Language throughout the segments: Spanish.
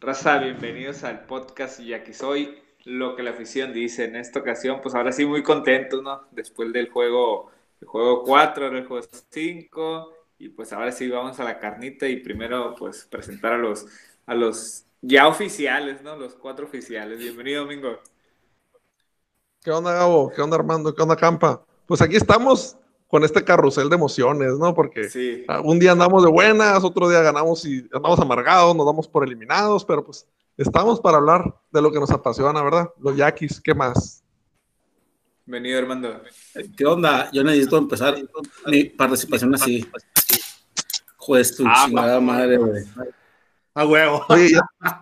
Raza, bienvenidos al podcast y aquí soy lo que la afición dice. En esta ocasión, pues ahora sí muy contentos, ¿no? Después del juego, el juego 4, el juego 5, y pues ahora sí vamos a la carnita y primero pues presentar a los, a los ya oficiales, ¿no? Los cuatro oficiales. Bienvenido, Domingo. ¿Qué onda, Gabo? ¿Qué onda, Armando? ¿Qué onda, Campa? Pues aquí estamos con este carrusel de emociones, ¿no? Porque Sí. un día andamos de buenas, otro día ganamos y andamos amargados, nos damos por eliminados, pero pues estamos para hablar de lo que nos apasiona, ¿verdad? Los yaquis, ¿qué más? Bienvenido, Armando. ¿Qué onda? Yo necesito empezar mi participación así. Juez, tu Ah, chingada madre, güey. A huevo. Oye,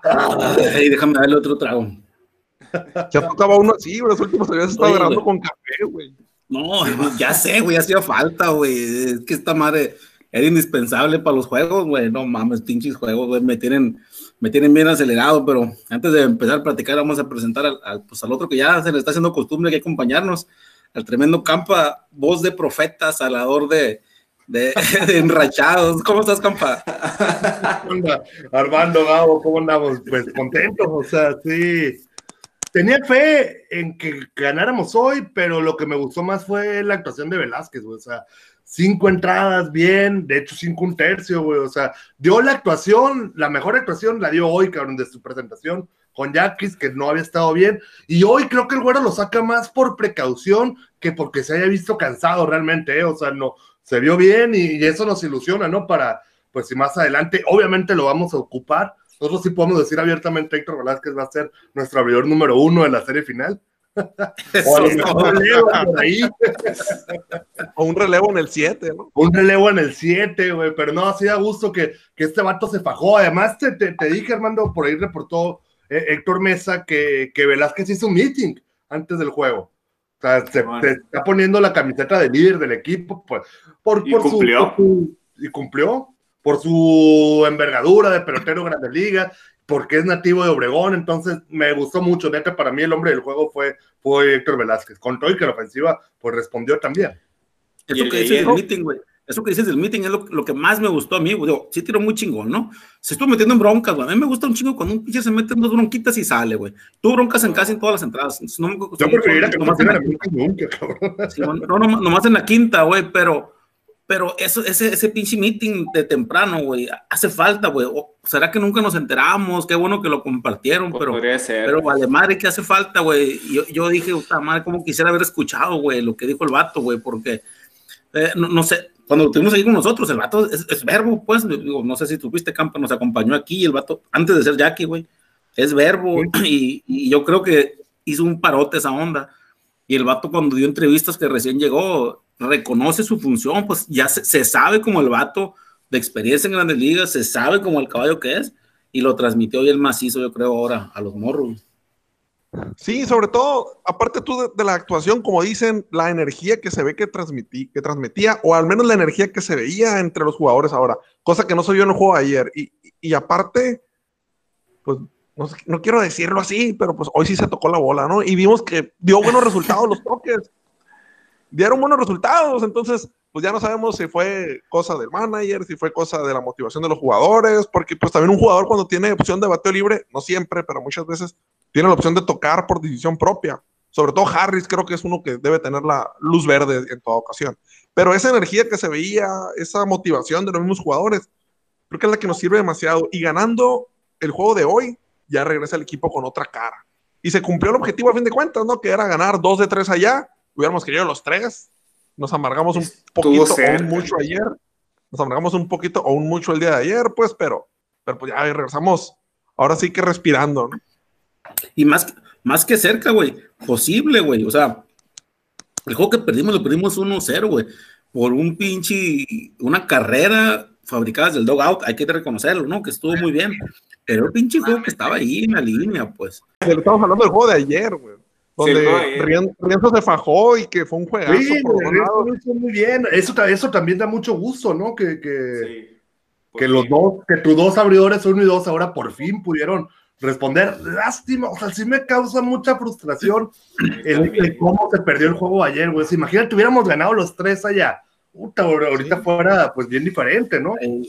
Ay, déjame darle otro trago. ya tocaba uno así, güey. Los últimos habías estado grabando con café, güey. No, ya sé, güey, hacía falta, güey. Es que esta madre era indispensable para los juegos, güey. No mames, pinches juegos, güey. Me tienen, me tienen bien acelerado, pero antes de empezar a platicar, vamos a presentar al, al, pues, al otro que ya se le está haciendo costumbre que acompañarnos, al tremendo Campa, voz de profeta, salador de, de, de enrachados. ¿Cómo estás, onda? Armando, Gabo, ¿cómo andamos? Pues contentos, o sea, sí. Tenía fe en que ganáramos hoy, pero lo que me gustó más fue la actuación de Velázquez, güey. O sea, cinco entradas bien, de hecho, cinco un tercio, güey. O sea, dio la actuación, la mejor actuación la dio hoy, cabrón, de su presentación con Yaquis, que no había estado bien. Y hoy creo que el güero lo saca más por precaución que porque se haya visto cansado realmente, ¿eh? O sea, no, se vio bien y, y eso nos ilusiona, ¿no? Para, pues si más adelante, obviamente lo vamos a ocupar. Nosotros sí podemos decir abiertamente, Héctor Velázquez va a ser nuestro abridor número uno en la serie final. O a lo mejor relevo por ahí, O un relevo en el 7, ¿no? un relevo en el 7, güey, pero no, así da gusto que, que este vato se fajó. Además, te, te, te dije, Armando, por ahí reportó eh, Héctor Mesa que, que Velázquez hizo un meeting antes del juego. O sea, se, Bueno. te está poniendo la camiseta de líder del equipo pues, por, Y por su- cumplió. por su- y cumplió por su envergadura de pelotero Grandes Ligas, porque es nativo de Obregón, entonces me gustó mucho, neta, para mí el hombre del juego fue, fue Héctor Velázquez, con todo y que la ofensiva pues respondió también. Eso que dices del meeting, güey. Eso que dices del meeting es lo, lo que más me gustó a mí, güey. Sí tiró muy chingón, ¿no? Se estuvo metiendo en broncas, güey. A mí me gusta un chingo cuando un pinche se mete en dos bronquitas y sale, güey. Tú broncas en casi en todas las entradas. No, me- Yo preferiría que no nomás en la. Sí, no, no, nomás en la quinta, güey, pero, pero eso, ese, ese pinche meeting de temprano, güey, hace falta, güey. ¿Será que nunca nos enteramos? Qué bueno que lo compartieron, pero, Podría ser. pero vale, madre, que hace falta, güey. Yo, yo dije, puta madre, como quisiera haber escuchado, güey, lo que dijo el vato, güey, porque, eh, no, no sé, cuando lo tuvimos ahí con nosotros, el vato es, es verbo, pues, digo, no sé si tuviste, Campa, nos acompañó aquí, el vato, antes de ser Jackie, güey, es verbo, y, y yo creo que hizo un parote esa onda. Y el vato cuando dio entrevistas que recién llegó, reconoce su función, pues ya se, sabe como el vato de experiencia en grandes ligas, se sabe como el caballo que es, y lo transmitió hoy el macizo, yo creo, ahora a los morros. Sí, sobre todo, aparte tú de, la actuación, como dicen, la energía que se ve que, transmití, que transmitía, o al menos la energía que se veía entre los jugadores ahora, cosa que no se vio en el juego ayer. Y, y- aparte, pues no, no quiero decirlo así, pero pues hoy sí se tocó la bola, ¿no? Y vimos que dio buenos resultados los toques. Dieron buenos resultados, entonces, pues ya no sabemos si fue cosa del manager, si fue cosa de la motivación de los jugadores, porque pues también un jugador cuando tiene opción de bateo libre, no siempre, pero muchas veces tiene la opción de tocar por decisión propia. Sobre todo Harris creo que es uno que debe tener la luz verde en toda ocasión. Pero esa energía que se veía, esa motivación de los mismos jugadores, creo que es la que nos sirve demasiado. Y ganando el juego de hoy, ya regresa el equipo con otra cara. Y se cumplió el objetivo a fin de cuentas, ¿no? Que era ganar dos de tres allá. Hubiéramos querido los tres. Nos amargamos un poquito o un mucho ayer. Nos amargamos un poquito o un mucho el día de ayer, pues, pero, pero pues ya regresamos. Ahora sí que respirando, ¿no? Y más, más que cerca, güey, posible, güey. O sea, el juego que perdimos lo perdimos 1-0, güey. Por un pinche, una carrera fabricadas del Dogout, hay que reconocerlo, ¿no? Que estuvo muy bien. Pero el pinche juego que estaba ahí en la línea, pues. Estamos hablando del juego de ayer, güey. Sí, Donde. Rien- Rienzo se fajó y que fue un juegazo. Sí, por lo hizo muy bien. Eso, eso también da mucho gusto, ¿no? Que, que, Sí. Que los dos, que tus dos abridores, uno y dos, ahora por fin pudieron responder. Lástima, o sea, sí me causa mucha frustración el, el cómo se perdió el juego ayer, güey. Imagínate, hubiéramos ganado los tres allá. Puta, ahorita fuera pues bien diferente, ¿no? Eh,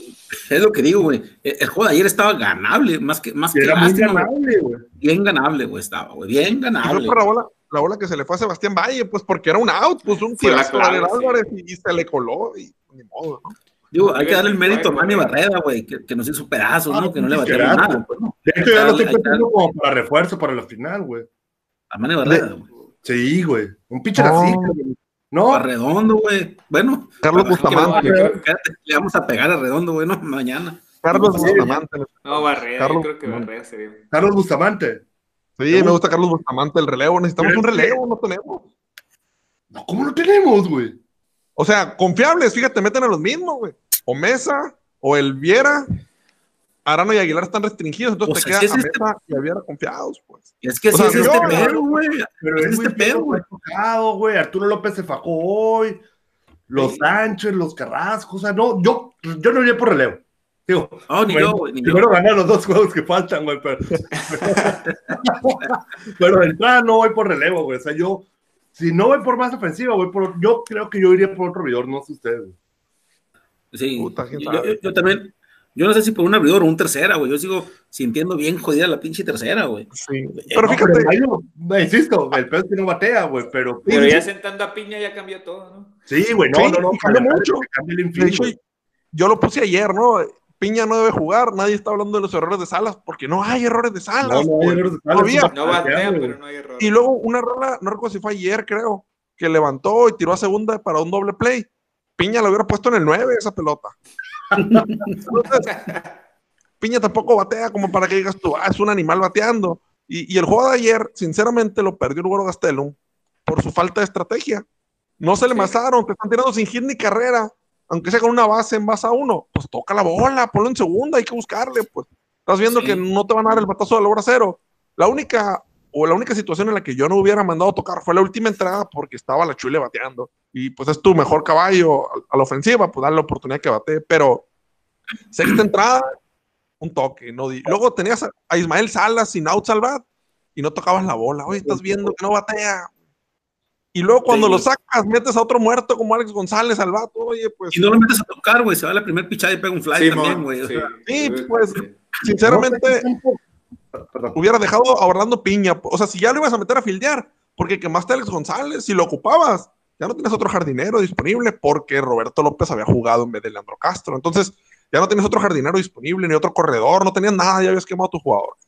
es lo que digo, güey. El, el juego de ayer estaba ganable, más que, más Y que era muy lástima, ganable, güey. Bien ganable, güey, estaba, güey. Bien Y fue ganable. por la bola, la bola que se le fue a Sebastián Valle, pues porque era un out, pues un tirazo a sí. Álvarez y, y se le coló y ni modo, ¿no? Digo, hay que darle el mérito a Manny. Barrera, güey, que, que nos hizo pedazos, Ah, ¿no? Que no le batearon nada, pues, ¿no? De hecho, ya lo estoy pensando como para refuerzo para la final, güey. A Manny Barrera, güey. Sí, güey. Un pitcher así, güey. No, A Redondo, güey. Bueno, Carlos Bustamante. Le vamos a pegar a Redondo, güey, ¿no? Mañana. Carlos Bustamante. No, Barrera, Carlos- yo creo que Barrera sería. Carlos Bustamante. Sí, me gusta Carlos Bustamante, el relevo. Necesitamos un relevo, no tenemos. No, ¿cómo lo tenemos, güey? O sea, confiables, fíjate, meten a los mismos, güey. O Mesa, o el Viera. Arano y Aguilar están restringidos, entonces O te sea, queda si a este- y confiados, pues. Es que sí sea, es yo- este pedo, güey. Pero Es es este pedo, güey. Arturo López se fajó hoy. Los Sánchez, los Carrasco. O sea, no, yo, yo no iría por relevo. Digo, No, ni bueno, yo, güey, ni yo. primero ganar los dos juegos que faltan, güey. Pero, pero de entrada no voy por relevo, güey. O sea, yo, si no voy por más ofensiva, voy por. Yo creo que yo iría por otro abridor, no sé ustedes. Sí, Puta, yo, yo- yo también, yo no sé si por un abridor o un tercera, güey. Yo sigo sintiendo bien jodida la pinche tercera, güey. Sí. No, Pero fíjate, pero me insisto, el pedo es que no batea, güey. Pero, Pero ya sentando a Piña ya cambió todo, ¿no? sí, güey, no, Sí, no, no. mucho. cambia el de hecho, yo lo puse ayer, ¿no? Piña no debe jugar, nadie está hablando de los errores de Salas, porque no hay errores de Salas. No, no, pues. errores de Salas, Todavía. son No batea, güey. pero no hay error. Y luego una rola, no recuerdo si fue ayer, creo, que levantó y tiró a segunda para un doble play. Piña lo hubiera puesto en el 9 esa pelota. Entonces, Piña tampoco batea como para que digas tú, ah, es un animal bateando. Y, y el juego de ayer, sinceramente, lo perdió el Güero Gastelum por su falta de estrategia. No se le Sí. masaron, te están tirando sin hit ni carrera, aunque sea con una base en base a uno. Pues toca la bola, ponlo en segunda, hay que buscarle, pues. Estás viendo Sí. que no te van a dar el batazo de la hora cero. La única, o la única situación en la que yo no hubiera mandado a tocar fue la última entrada porque estaba la Chule bateando. Y pues es tu mejor caballo a, a la ofensiva, pues darle la oportunidad que bate. Pero sexta entrada, un toque. No di- Luego tenías a, a Ismael Salas sin out al bat y no tocabas la bola. Oye, estás viendo que no batea. Y luego cuando Sí. lo sacas, metes a otro muerto como Alex González al vato. Oye, pues Si no lo metes a tocar, güey, se va la primer pichada y pega un fly Sí, también, güey. o sí. sea, Sí, pues, sinceramente Perdón. hubiera dejado a Orlando Piña. O sea, si ya lo ibas a meter a fildear, porque quemaste a Alex González, si lo ocupabas, ya no tienes otro jardinero disponible porque Roberto López había jugado en vez de Leandro Castro. Entonces, ya no tienes otro jardinero disponible, ni otro corredor, no tenías nada, ya habías quemado a tus jugadores.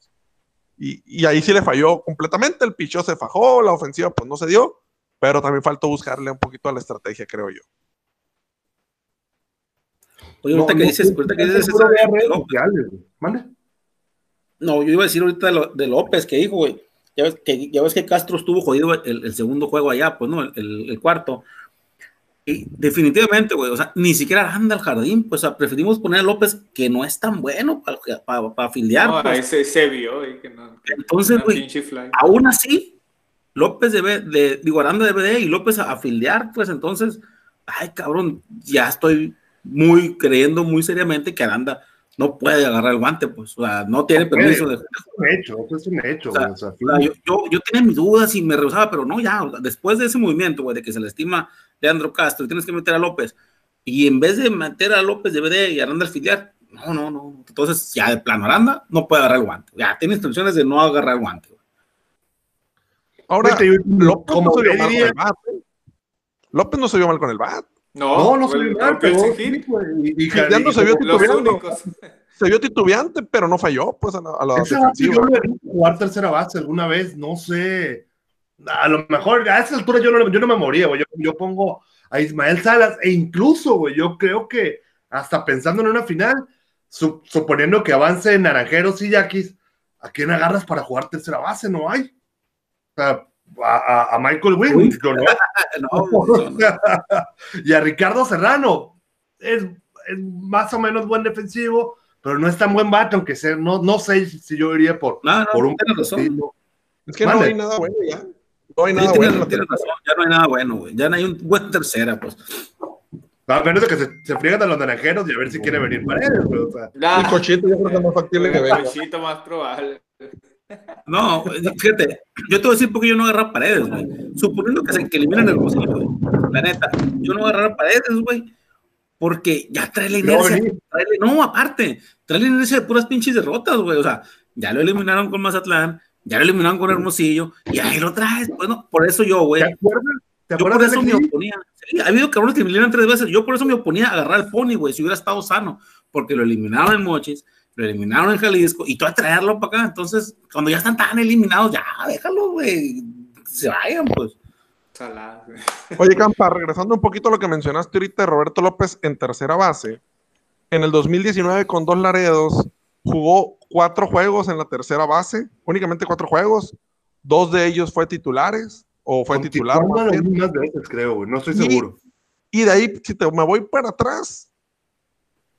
Y, y ahí sí le falló completamente, el pichó se fajó, la ofensiva pues no se dio, pero también faltó buscarle un poquito a la estrategia, creo yo. Oye, ahorita No, que no, dices, no, ahorita que no, dices no esa veo de redes López. sociales, güey. Mande. No, yo iba a decir ahorita de, lo- de López que dijo, güey. Ya ves que, ya ves que Castro estuvo jodido el, el segundo juego allá, pues, ¿no? El, el- el cuarto. Y definitivamente, güey, o sea, ni siquiera anda al jardín, pues, o sea, preferimos poner a López que no es tan bueno para, para afiliar. No, pues. ahí se, vio ahí que no. Entonces, güey. Aún así, López debe, de, digo, Aranda debe de, y López a afiliar, pues entonces, ay, cabrón, ya estoy muy creyendo muy seriamente que Aranda no puede agarrar el guante, pues, o sea, no tiene No puede. permiso de Es un hecho, eso es un hecho, O sea. O sea, yo, yo, yo tenía mis dudas y me rehusaba, pero no, ya, después de ese movimiento, güey, de que se le estima Leandro Castro y tienes que meter a López, y en vez de meter a López de BD y Aranda al filiar, no, no, no, entonces ya de plano Aranda no puede agarrar el guante, ya tiene instrucciones de no agarrar el guante. güey. Ahora, yo- López no se vio mal con el bat. López no se vio mal con el bat. No, No, no se fue el- vio mal, rompió el pero sin hit. sí, güey, y- y- Ya no se vio únicos. Se vio titubeante, pero no falló, pues, a la, a la Esa base defensiva. yo lo he visto jugar tercera base alguna vez, no sé. A lo mejor a esa altura yo no, yo no me moría, güey. Yo, yo pongo a Ismael Salas e incluso, güey, yo creo que hasta pensando en una final, su- suponiendo que avance Naranjeros y Yaquis, ¿a quién agarras para jugar tercera base? No hay. O sea, a, a- a Michael Wynn, no. No, no. y a Ricardo Serrano. Es, es más o menos buen defensivo, pero no es tan buen bate, aunque sea, no, no sé si yo iría por, No, no, por un. Es que no Vale. hay nada bueno ya. No hay Sí, nada tienes, bueno. en la tienes razón, ya no hay nada bueno, güey. Ya no hay un buen tercera, pues. A menos de que se, se friegan a los naranjeros y a ver si quiere venir paredes, güey, o sea. El cochito yo creo que es más factible que el venga. cochito más probable. No, fíjate, yo te voy a decir porque yo no agarrar paredes, güey. Suponiendo que se que eliminan el Hermosillo, güey. La neta, yo no agarrar paredes, güey. Porque ya trae la inercia. trae no, aparte, trae la inercia de puras pinches derrotas, güey. O sea, ya lo eliminaron con Mazatlán, ya lo eliminaron con Hermosillo, y ahí lo traes. Bueno, por eso yo, güey. ¿Te acuerdas? ¿Te Yo por eso me oponía. Sí, ha habido cabrones que me eliminan tres veces. Yo por eso me oponía a agarrar al Pony, güey, si hubiera estado sano. Porque lo eliminaron en Mochis, lo eliminaron en Jalisco y tú a traerlo para acá. Entonces, cuando ya están tan eliminados, ya déjalo, güey. Se vayan, pues. Salado. Oye, Campa, regresando un poquito a lo que mencionaste ahorita de Roberto López en tercera base. En el 2019 con dos Laredos jugó cuatro juegos en la tercera base, únicamente cuatro juegos. Dos de ellos fue titulares o fue Con titular. Más veces, creo, güey. No estoy Y- seguro. Y de ahí, si te, me voy para atrás,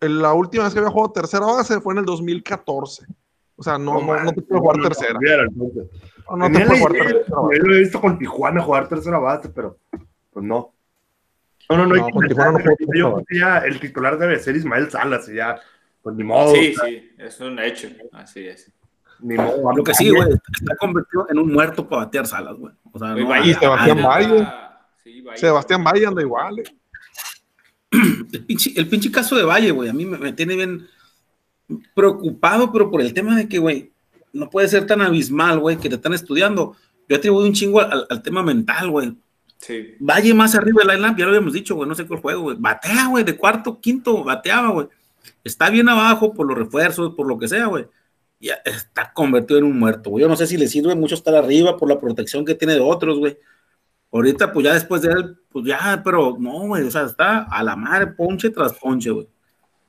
la última vez que había jugado tercera base fue en el 2014. O sea, no, no, no te puedo jugar tercera. No, no te puedo jugar tercera. base. Yo lo he visto con Tijuana jugar tercera base, pero pues no. No, no, no. No, con Tijuana no yo ya el titular debe ser Ismael Salas y ya, pues ni modo. Sí, sí, es un hecho. Así es. Ni modo. Lo que sí, güey, está convertido en un muerto para batear salas, güey. O sea, Oye, no, Valle- Y Sebastián anda- Valle. sí, Valle. Sebastián Valle anda igual. eh. El pinche, el pinche caso de Valle, güey, a mí me, me tiene bien preocupado, pero por el tema de que, güey, no puede ser tan abismal, güey, que te están estudiando. Yo atribuyo un chingo al, al tema mental, güey. Sí. Valle más arriba del line-up, ya lo habíamos dicho, güey, no sé cuál juego, güey. Batea, güey, de cuarto, quinto, bateaba, güey. Está bien abajo por los refuerzos, por lo que sea, güey. Ya está convertido en un muerto, güey. Yo no sé si le sirve mucho estar arriba por la protección que tiene de otros, güey. Ahorita, pues ya después de él, pues ya, pero no, güey, o sea, está a la madre, ponche tras ponche, güey.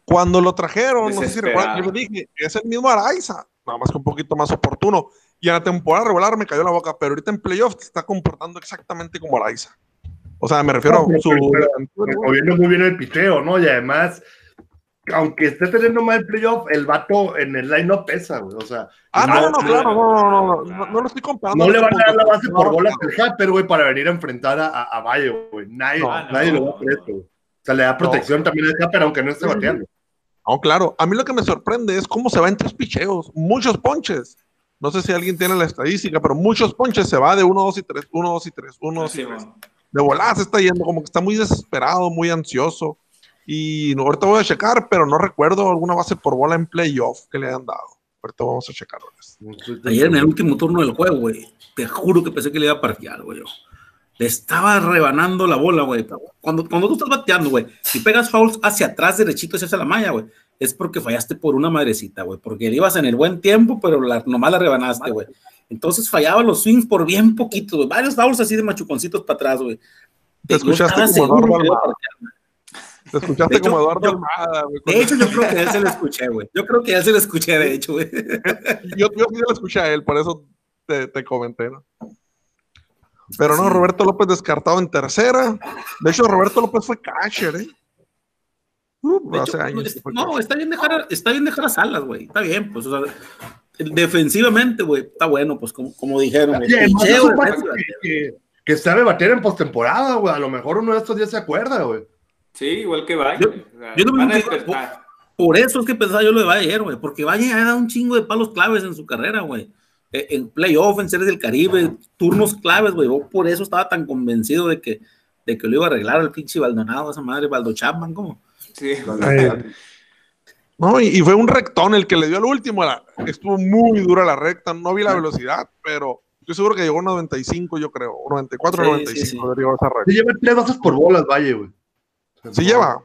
Cuando lo trajeron, no sé si recuerdan, yo le dije, es el mismo Araiza, nada más que un poquito más oportuno. Y en la temporada regular me cayó la boca, pero ahorita en playoff se está comportando exactamente como Araiza. O sea, me refiero No, a su... Moviendo muy bien el piteo, ¿no? Y además, aunque esté teniendo mal playoff, el vato en el line no pesa, güey. O sea, Ah, no, no, no, no, claro, no, no, no, no, claro. no, no lo estoy comparando. no le van a dar la base No, por no, bolas al Happer, güey, para venir a enfrentar a, Valle, güey. Nadie, No, nadie no, lo va a hacer esto, güey. O sea, le da protección también al Happer, aunque no esté bateando. No, claro. A mí lo que me sorprende es cómo se va en tres picheos. Muchos ponches. No sé si alguien tiene la estadística, pero muchos ponches se va de 1, 2 y 3, 1, 2 y 3, 1, 2 y Sí, 3. bueno. De volada se está yendo, como que está muy desesperado, muy ansioso. Y ahorita voy a checar, pero no recuerdo alguna base por bola en playoff que le hayan dado. Ahorita vamos a checar. Ayer en el último turno del juego, güey, te juro que pensé que le iba a parquear, güey. Le estaba rebanando la bola, güey. Cuando, cuando tú estás bateando, güey, si pegas fouls hacia atrás, derechito, hacia la malla, güey, es porque fallaste por una madrecita, güey. Porque ibas en el buen tiempo, pero la, nomás la rebanaste, güey. Entonces fallaba los swings por bien poquito, güey. Varios fouls así de machuconcitos para atrás, güey. Te escuchaste como seguro Te escuchaste hecho, como Eduardo yo- Almada, güey. De hecho, yo creo que a él se lo escuché, güey. Yo creo que a él se lo escuché, de hecho, güey. Yo, yo sí lo escuché a él, por eso te, te comenté, ¿no? Pero no, Roberto López descartado en tercera. De hecho, Roberto López fue catcher, ¿eh? Uh, hace hecho, años. es- no, está bien dejar, a- está bien dejar a Salas, güey. Está bien, pues, o sea, defensivamente, güey, está bueno, pues, como, como dijeron. Picheo, que, que, que sabe bater en postemporada, güey. A lo mejor uno de estos días se acuerda, güey. Sí, igual que Valle. Yo- o sea, yo lo van a despertar. Por eso es que pensaba yo lo de Valle ayer, güey, porque Valle ha dado un chingo de palos claves en su carrera, güey. Eh, En playoff, en series del Caribe, turnos claves, güey. Yo por eso estaba tan convencido de que, de que lo iba a arreglar el pinche Baldonado, esa madre, Baldo Chapman, ¿cómo? Sí. No, y, y fue un rectón el que le dio al último. la- estuvo muy dura la recta. No vi la velocidad, pero estoy seguro que llegó a 95, yo creo. o 94, Sí, 95 sí, sí. esa Se recta. lleva tres bases por bolas, Valle, güey. Sí lleva.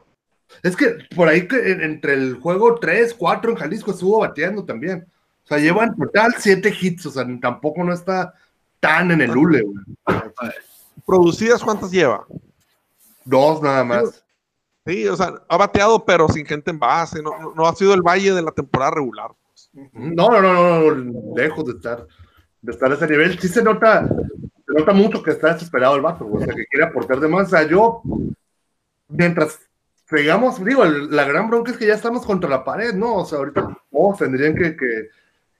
Es que por ahí que en- entre el juego 3, 4 en Jalisco estuvo bateando también. O sea, lleva en total 7 hits, o sea, tampoco no está tan en el hule, güey. ¿Producidas cuántas lleva? Dos nada más. Sí, o sea, ha bateado, pero sin gente en base. No, no- no ha sido el valle de la temporada regular. No, no, no, no, no, lejos de estar, de estar a ese nivel. Sí se nota, se nota mucho que está desesperado el vato, güey, o sea, que quiere aportar de más. O sea, yo, mientras digamos, digo, la gran bronca es que ya estamos contra la pared, ¿no? O sea, ahorita todos tendrían que, que,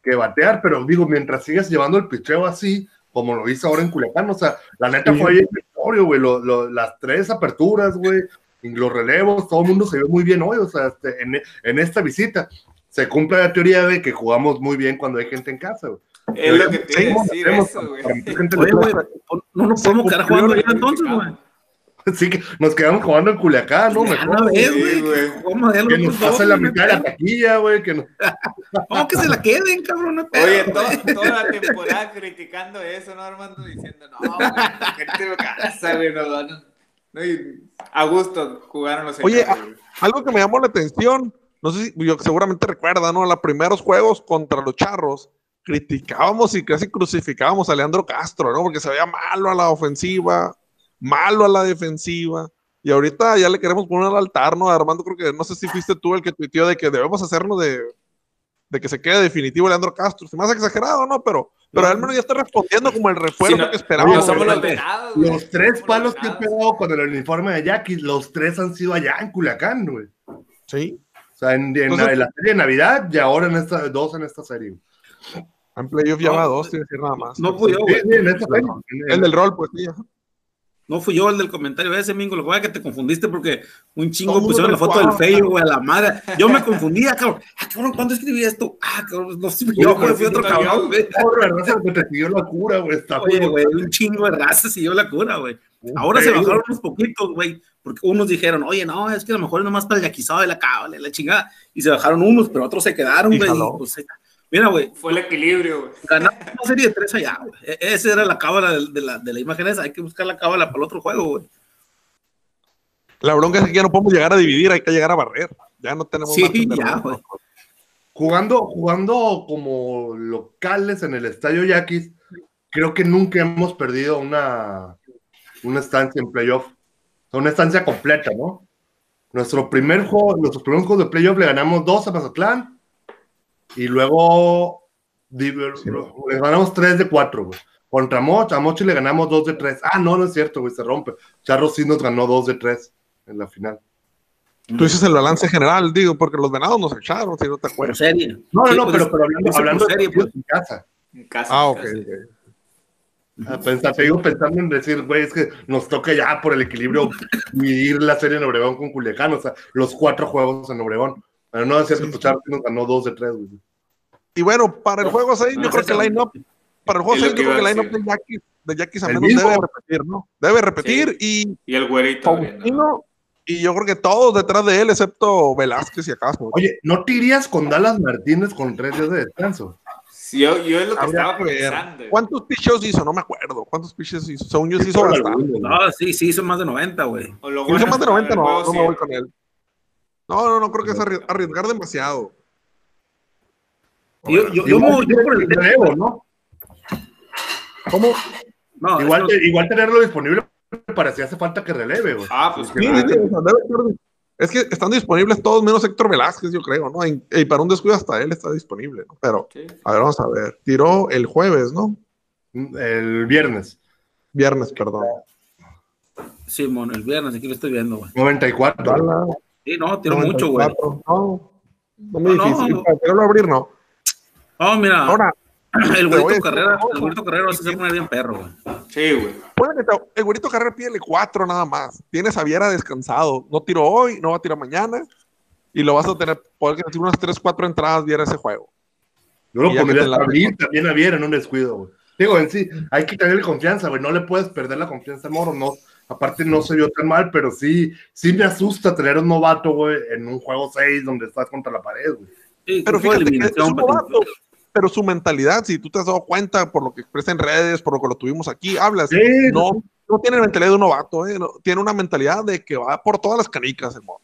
que batear, pero digo, mientras sigas llevando el picheo así, como lo hizo ahora en Culiacán, o sea, la neta Sí. fue ahí el victorio, güey, lo- lo- las tres aperturas, güey, los relevos, todo el mundo se vio muy bien hoy, o sea, este, en, en esta visita se cumple la teoría de que jugamos muy bien cuando hay gente en casa, güey. Es lo que te iba a decir eso, güey, no nos podemos quedar jugando ya entonces, güey. Sí, que nos quedamos jugando en Culiacán, ¿no? Ya Mejor, una vez, sí, güey. los que nos pase la mitad de la taquilla, güey, que. No, que se la queden, cabrón. no Oye, pedo, güey. toda la temporada criticando eso, ¿no, Armando? Diciendo, no, güey, la gente de casa, güey, no, no, no, y a gusto jugaron los Oye. Algo que me llamó la atención, no sé si yo seguramente recuerda, ¿no? Los primeros juegos contra los charros, criticábamos y casi crucificábamos a Leandro Castro, ¿no? Porque se veía malo a la ofensiva, malo a la defensiva. Y ahorita ya le queremos poner al altar, ¿no? Armando, creo que no sé si fuiste tú el que tuiteó de que debemos hacernos de, de que se quede definitivo Leandro Castro. Se me hace exagerado, ¿no? Pero, pero al menos ya está respondiendo como el refuerzo Sí, no- que esperábamos. No los. Los tres palos los que he pegado con el uniforme de Jackie, los tres han sido allá en Culiacán, güey. Sí, O sea, en, en Entonces- la, en la serie de Navidad y ahora en esta, dos en esta serie. en playoff ya No, va dos, sin decir nada más. No yo, Sí, güey. sí, en esta serie. En- El del rol, pues sí. No fui yo el del comentario ese, Mingo. Lo que que te confundiste porque un chingo pusieron la foto del feo, güey, a la madre. Yo me confundía, cabrón. Ah, cabrón, ¿cuándo escribí esto? Ah, cabrón, no fui yo, güey, fui otro cabrón, güey. Sé, que te siguió la cura, güey. Oye, güey, un chingo de raza siguió la cura, güey. Ahora se bajaron unos poquitos, güey, porque unos dijeron, oye, no, es que a lo mejor es nomás para el yaquizado de la cábala, la chingada. Y se bajaron unos, pero otros se quedaron, güey. Mira, güey, Fue el equilibrio, güey. ganamos una serie de tres allá, güey. E- Esa era la cábala de, de la, de la imagen esa. Hay que buscar la cábala para el otro juego, güey. La bronca es que ya no podemos llegar a dividir, hay que llegar a barrer. Ya no tenemos Sí, margen de ya, güey. Jugando, jugando como locales en el Estadio Yaquis, creo que nunca hemos perdido una, una estancia en playoff. O sea, una estancia completa, ¿no? Nuestro primer juego, nuestros primeros juegos de playoff le ganamos dos a Mazatlán y luego di- le ganamos tres de cuatro, güey. Contra Moch, a Mochi le ganamos dos de tres. Ah, no, no es cierto, güey, se rompe. Charro sí nos ganó dos de tres en la final. Tú dices el balance general, digo, porque los venados nos echaron, si no te acuerdas. serie. No, no, Sí, no, pues, pero, pero hablando, hablando serie, de pues. en casa. En casa. Ah, en ok. casa. Ah, te digo pensando en decir, güey, es que nos toca ya por el equilibrio dividir la serie en Obregón con Culiacán, o sea, los cuatro juegos en Obregón. Pero no decía que Sí, pues, nos ganó dos de tres, güey. Y bueno, para el juego 6, yo No, creo que el line-up, para el juego Es lo 6, que yo creo que el line-up de Yaquis, de Yaquis al ¿El menos mismo? debe repetir, ¿no? Debe repetir y Y el güerito. y yo creo que todos detrás de él, excepto Velázquez y acaso. Oye, ¿no te irías con Dallas Martínez con tres días de descanso? Sí, yo, yo es lo que Habría estaba que ver. pensando. ¿Cuántos pitches hizo? No me acuerdo. ¿Cuántos pitches hizo? Según yo, sí hizo bastante. No, sí, sí, hizo más de 90, güey. Hizo bueno más de es que 90, en el no, no me sí. voy con él. No, no, no creo que es arri- arriesgar demasiado. Yo, yo, yo, por el relevo, ¿no? ¿Cómo? No, Igual, igual tenerlo disponible para si hace falta que releve, güey. Ah, pues Sí, que sí, sí, es que están disponibles todos menos Héctor Velázquez, yo creo, ¿no? Y, y para un descuido hasta él está disponible, ¿no? Pero, Sí. a ver, vamos a ver. Tiró el jueves, ¿no? El viernes, Viernes, perdón. Simón, el viernes, aquí lo estoy viendo, güey. 94. Dallas, Sí, no, tiró mucho, güey. 94. No, no muy No, difícil. no. Para quererlo abrir, no. No, mira, Ahora, el güerito Carrera, el güerito Carrera va a hacer poner bien perro, güey. Sí, güey. te- el güerito Carrera pídele cuatro nada más. Tienes a Viera descansado. No tiró hoy, no va a tirar mañana. Y lo vas a tener, puede decir unas tres, cuatro entradas Viera ese juego. Yo lo pondría que te la- a abrir también a Viera en un descuido, güey. Digo, en sí, hay que tenerle confianza, güey. No le puedes perder la confianza a Moro, no. Aparte, no se vio tan mal, pero sí, sí me asusta tener un novato, güey, en un juego 6 donde estás contra la pared, güey. Sí, Pero fíjate que es un novato, pero su mentalidad, si tú te has dado cuenta por lo que expresa en redes, por lo que lo tuvimos aquí, hablas, Sí, no, no tiene la mentalidad de un novato, ¿eh? No, tiene una mentalidad de que va por todas las canicas modo.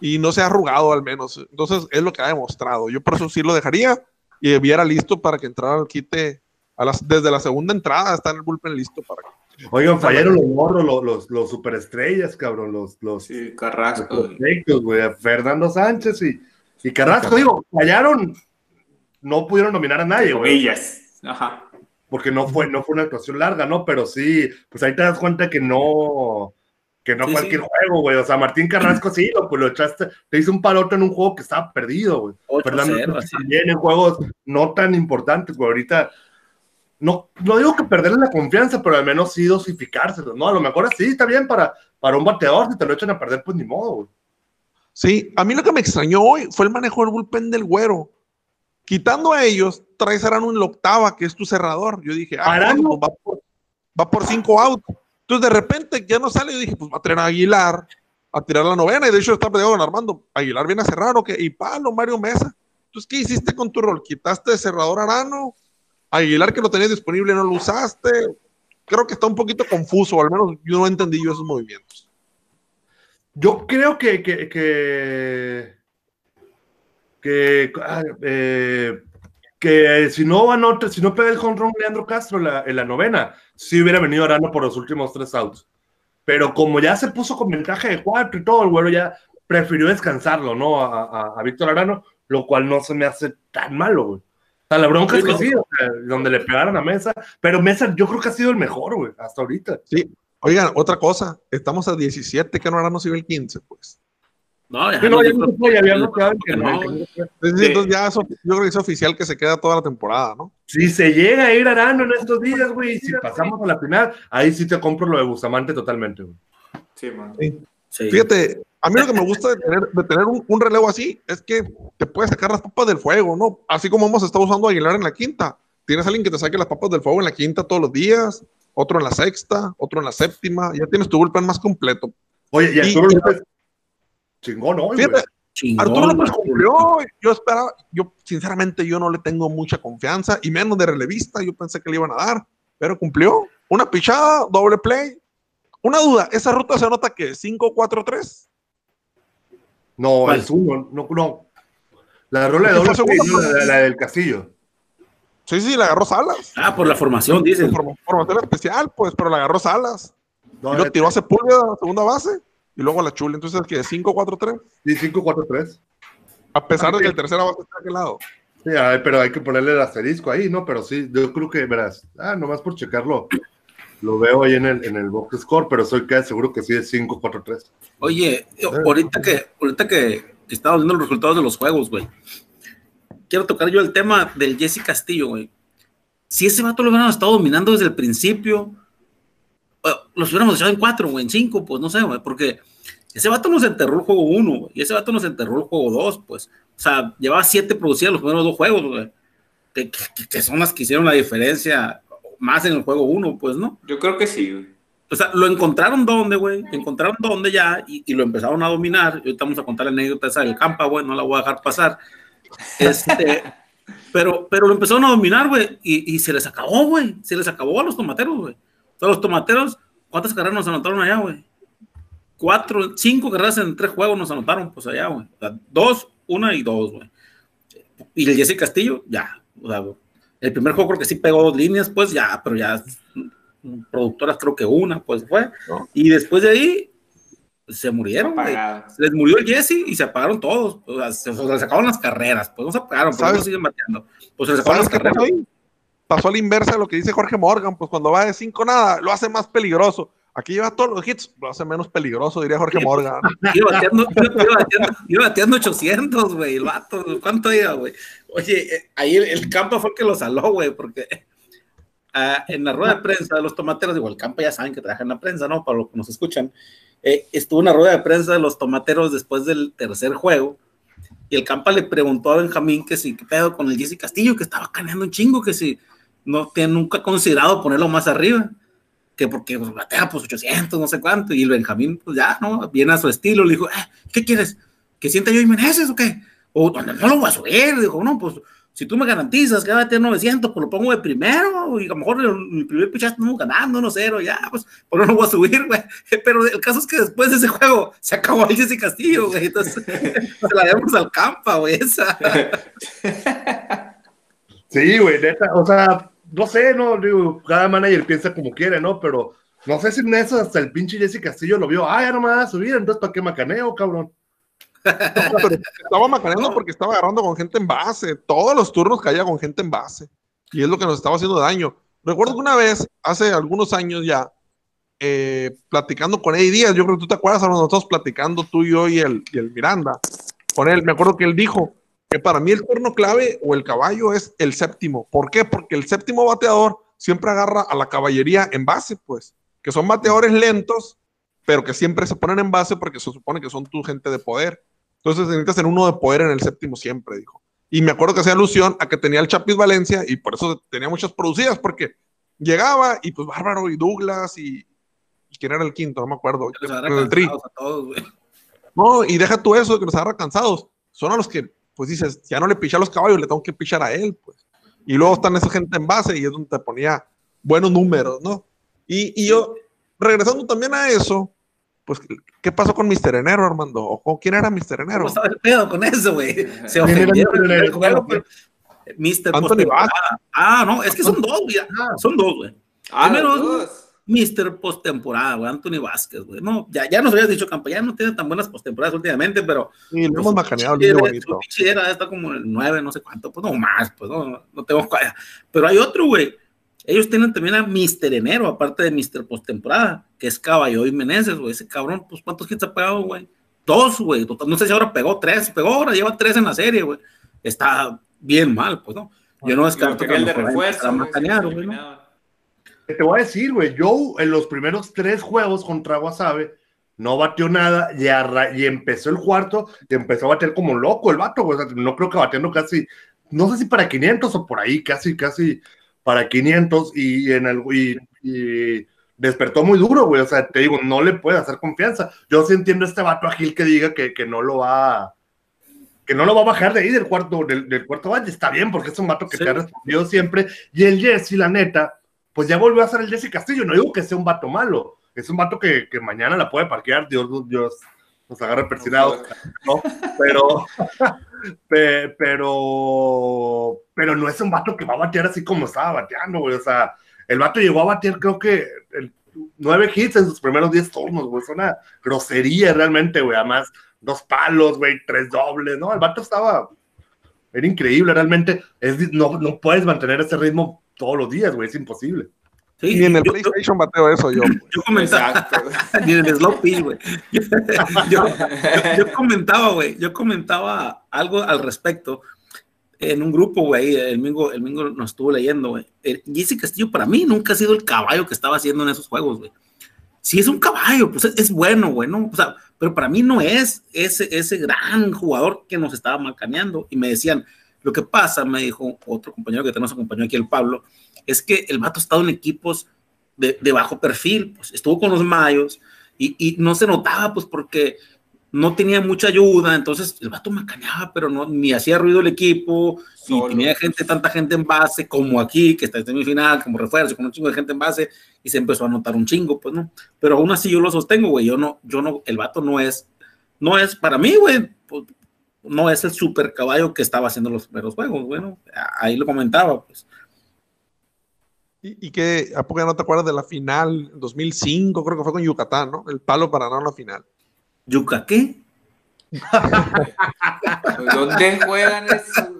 Y no se ha arrugado al menos. Entonces es lo que ha demostrado. Yo por eso sí lo dejaría y viera listo para que entrara al quite a las, desde la segunda entrada, está en el bullpen listo para que. Oigan, fallaron los morros, los, los, los superestrellas, cabrón, los, los, Sí, los Carrasco. güey. Fernando Sánchez y, y Carrasco, digo, fallaron, no pudieron nominar a nadie, güey. Ajá. porque no fue, no fue una actuación larga, ¿no? Pero sí, pues ahí te das cuenta que no, que no Sí, cualquier sí. juego, güey. O sea, Martín Carrasco sí, lo, pues lo echaste, te hizo un palote en un juego que estaba perdido, güey. 8-0, Fernando también en juegos no tan importantes, güey. Ahorita, no, no digo que perderle la confianza, pero al menos sí dosificárselo, ¿no? A lo mejor sí está bien para, para un bateador, si te lo echan a perder, pues ni modo, güey. Sí, a mí lo que me extrañó hoy fue el manejo del bullpen del güero. Quitando a ellos, traes a Arano en la octava, que es tu cerrador. Yo dije, ah, Arano. bueno, pues va, por, va por cinco outs. Entonces, de repente, ya no sale. Yo dije, pues va a traer a Aguilar a tirar la novena. Y de hecho, está peleado con Armando. Aguilar viene a cerrar, ¿o qué? Y palo, Mario Mesa. Entonces, ¿qué hiciste con tu rol? ¿Quitaste de cerrador a Arano? Aguilar, que lo tenías disponible, no lo usaste. Creo que está un poquito confuso, al menos yo no entendí yo esos movimientos. Yo creo que, que, que, que, ah, eh, que si no anota, si no pega el home Leandro Castro en la novena, sí hubiera venido Arano por los últimos tres outs. Pero como ya se puso con ventaja de cuatro y todo, el güero ya prefirió descansarlo, ¿no? A, a- a Víctor Arano, lo cual no se me hace tan malo, güey. Sea, la bronca es que sí, o sea, donde le pegaron a Mesa, pero Mesa yo creo que ha sido el mejor, güey, hasta ahorita. Sí. Oigan, otra cosa. Estamos a 17, que no Arano se ve el 15, pues. No, ya no. Entonces ya eso, yo creo que es oficial que se queda toda la temporada, ¿no? Si se llega a ir Arano en estos días, güey, si pasamos a la final, ahí sí te compro lo de Bustamante totalmente, güey. Sí, man. Sí. Fíjate, a mí lo que me gusta de tener, de tener un, un relevo así es que te puedes sacar las papas del fuego, ¿no? Así como hemos estado usando a Aguilar en la quinta. Tienes a alguien que te saque las papas del fuego en la quinta todos los días, otro en la sexta, otro en la séptima. Ya tienes tu bullpen más completo. Oye, y Y- Arturo López, chingón güey. Fíjate, Chingón, Arturo López cumplió. Yo esperaba, yo sinceramente yo no le tengo mucha confianza y menos de relevista. Yo pensé que le iban a dar, pero cumplió. Una pichada, doble play. Una duda, esa ruta se nota que 5-4-3. No, ¿Cuál? es uno, no, no. La rola de ¿Qué doble no, la, la del Castillo. Sí, sí, la agarró Salas. Ah, por la formación, dicen. Form- Formación especial, pues, pero la agarró Salas. No, y lo la- tiró a Sepúlveda a la segunda base y luego a la Chula. Entonces, que 5-4-3. Sí, 5-4-3. A pesar de Ok. que el tercera base está de aquel lado. Sí, ay, pero hay que ponerle el asterisco ahí, ¿no? Pero sí, yo creo que, verás, ah, nomás por checarlo, lo veo ahí en el, en el box score, pero soy casi seguro que sí es 5-4-3. Oye, ahorita que, ahorita que, estaba viendo los resultados de los juegos, güey. Quiero tocar yo el tema del Jesse Castillo, güey. Si ese vato lo hubieran estado dominando desde el principio, eh, los hubiéramos echado en cuatro, güey, en cinco, pues no sé, güey, porque ese vato nos enterró el juego uno, y ese vato nos enterró el juego dos, pues. O sea, llevaba siete producidas los primeros dos juegos, güey. Que- que son las que hicieron la diferencia más en el juego uno, pues, ¿no? Yo creo que sí, güey. O sea, lo encontraron donde, güey. Encontraron donde ya y, y lo empezaron a dominar. Y ahorita vamos a contar la anécdota esa del campa, güey. No la voy a dejar pasar. Este, pero, pero lo empezaron a dominar, güey. Y, y se les acabó, güey. Se les acabó a los tomateros, güey. Todos los tomateros, ¿cuántas carreras nos anotaron allá, güey? Cuatro, cinco carreras en tres juegos nos anotaron, pues allá, güey. O sea, dos, una y dos, güey. Y el Jesse Castillo, ya. O sea, el primer juego creo que sí pegó dos líneas, pues ya, pero ya productoras creo que una, pues fue. ¿No? Y después de ahí se murieron. Se les murió el Jesse y se apagaron todos. O sea, se, se les acabaron las carreras. Pues no se apagaron, pero ¿Sabes? no siguen bateando. Pues se les acabaron ¿Sabes las pasó carreras. Pasó a la inversa de lo que dice Jorge Morgan, pues cuando va de 5 nada, lo hace más peligroso. Aquí lleva todos los hits, lo hace menos peligroso, diría Jorge Sí, Morgan. Iba bateando, iba, iba bateando, iba bateando 800, güey, el vato. ¿Cuánto iba, güey? Oye, eh, ahí el, el campo fue el que lo saló, güey, porque ah, en la rueda de prensa de los tomateros, digo, el campo ya saben que trabaja en la prensa, ¿no? Para los que nos escuchan. eh, estuvo una rueda de prensa de los tomateros después del tercer juego. Y el campa le preguntó a Benjamín que si, qué pedo con el Jesse Castillo, que estaba caneando un chingo, que si no tiene nunca considerado ponerlo más arriba que porque pues, batea pues 800, no sé cuánto, y el Benjamín, pues ya, ¿no? Viene a su estilo, le dijo, eh, ¿qué quieres? ¿Que sienta yo y Meneses o qué? O no, no lo voy a subir, dijo, no, pues si tú me garantizas que va a batear 900, pues lo pongo de primero, y a lo mejor el primer pichazo estamos ganando 1-0, ya, pues, pues no lo voy a subir, güey. Pero el caso es que después de ese juego se acabó el Jesse Castillo, güey, entonces se la demos al campa, güey, esa. Sí, güey, neta, o sea, no sé, no, digo, cada manager piensa como quiere, ¿no? Pero no sé si en eso hasta el pinche Jesse Castillo lo vio, ah, ya no me vas a subir, entonces ¿para qué macaneo, cabrón? No, estaba macaneando porque estaba agarrando con gente en base. Todos los turnos caía con gente en base. Y es lo que nos estaba haciendo daño. Recuerdo que una vez, hace algunos años ya, eh, platicando con Eddie Díaz, yo creo que tú te acuerdas, nosotros platicando tú y yo y el, y el Miranda, con él, me acuerdo que él dijo que para mí el turno clave o el caballo es el séptimo. ¿Por qué? Porque el séptimo bateador siempre agarra a la caballería en base, pues, que son bateadores lentos, pero que siempre se ponen en base porque se supone que son tu gente de poder. Entonces necesitas tener uno de poder en el séptimo siempre, dijo. Y me acuerdo que hacía alusión a que tenía el Chapis Valencia y por eso tenía muchas producidas, porque llegaba y pues Bárbaro y Douglas y, y quién era el quinto, no me acuerdo. El tri. a todos. No, y deja tú eso que nos agarra cansados. Son a los que, pues dices, ya no le piché a los caballos, le tengo que pichar a él, pues. Y luego están esa gente en base y es donde te ponía buenos números, ¿no? Y, y yo, regresando también a eso, pues, ¿qué pasó con Mr. Enero, Armando? ¿O con quién era Mr. Enero? ¿Cómo estaba el pedo con eso, güey? Se ¿Quién era ofendieron. Mr. Enero? el juego, pero- Mr. Anthony. Ah, no, es que son dos, güey. Son dos, güey. Ah, Primero, dos. Mr. Postemporada, güey, Anthony Vázquez, güey. No, ya, ya nos habías dicho, Campa, ya no tiene tan buenas postemporadas últimamente, pero Sí, lo hemos macaneado, bonito. su pinche era está como en el 9, no sé cuánto, pues no más, pues no, no tengo cuál. Pero hay otro, güey. Ellos tienen también a Mr. Enero, aparte de Mr. Postemporada, que es Caballo y Meneses, güey. Ese cabrón, pues ¿cuántos hits ha pegado, güey? Dos, güey. Total, No sé si ahora pegó tres, pegó ahora, lleva tres en la serie, güey. Está bien mal, pues no. Yo no descarto Quería el de refuerzo. güey, macanear, se güey, ¿no? eliminaba. Te voy a decir, güey, Joe en los primeros tres juegos contra Guasave no batió nada y, arra- y empezó el cuarto y empezó a bater como loco el vato, güey. O sea, no creo que batiendo casi, no sé si para 500 o por ahí, casi, casi para 500 y, en el, y, y despertó muy duro, güey. O sea, te digo, no le puede hacer confianza. Yo sí entiendo a este vato Agil que diga que, que no lo va que no lo va a bajar de ahí del cuarto, del, del cuarto valle. Está bien, porque es un vato que Sí. te ha respondido siempre. Y el Jesse, la neta, pues ya volvió a ser el Jesse Castillo. No digo que sea un vato malo, es un vato que, que mañana la puede parquear. Dios, Dios nos agarre persinados, ¿no? Pero, pe- pero, pero no es un vato que va a batear así como estaba bateando, güey. O sea, el vato llegó a batear, creo que el- nueve hits en sus primeros diez turnos, güey. Es una grosería realmente, güey. Además, dos palos, güey, tres dobles, ¿no? El vato estaba. Era increíble, realmente. Es, no, no puedes mantener ese ritmo todos los días, güey. Es imposible. Sí, Ni en el yo- PlayStation bateo eso yo. yo comentaba, ni en el slow pitch, güey. Yo, yo- yo- comentaba, güey, yo comentaba algo al respecto en un grupo, güey, el Mingo, el Mingo nos estuvo leyendo, güey. Jesse Castillo para mí nunca ha sido el caballo que estaba haciendo en esos juegos, güey. Si es un caballo, pues es, es bueno, güey, ¿no? O sea, pero para mí no es ese, ese gran jugador que nos estaba macaneando. Y me decían, lo que pasa, me dijo otro compañero que nos acompañó aquí, el Pablo, es que el vato ha estado en equipos de, de bajo perfil, pues estuvo con los Mayos y, y no se notaba, pues porque no tenía mucha ayuda, entonces el vato macaneaba, pero no, ni hacía ruido el equipo, y Solo. tenía gente, tanta gente en base, como aquí, que está en semifinal, como refuerzo, con un chingo de gente en base, y se empezó a notar un chingo, pues no. Pero aún así yo lo sostengo, güey, yo no, yo no, el vato no es, no es, para mí, güey, pues, no es el super caballo que estaba haciendo los primeros juegos, bueno, ahí lo comentaba, pues. ¿Y, y que a poco ya no te acuerdas de la final en 2005? Creo que fue con Yucatán, ¿no? El palo para ganar la final. ¿Yuca qué? ¿Dónde juegan eso?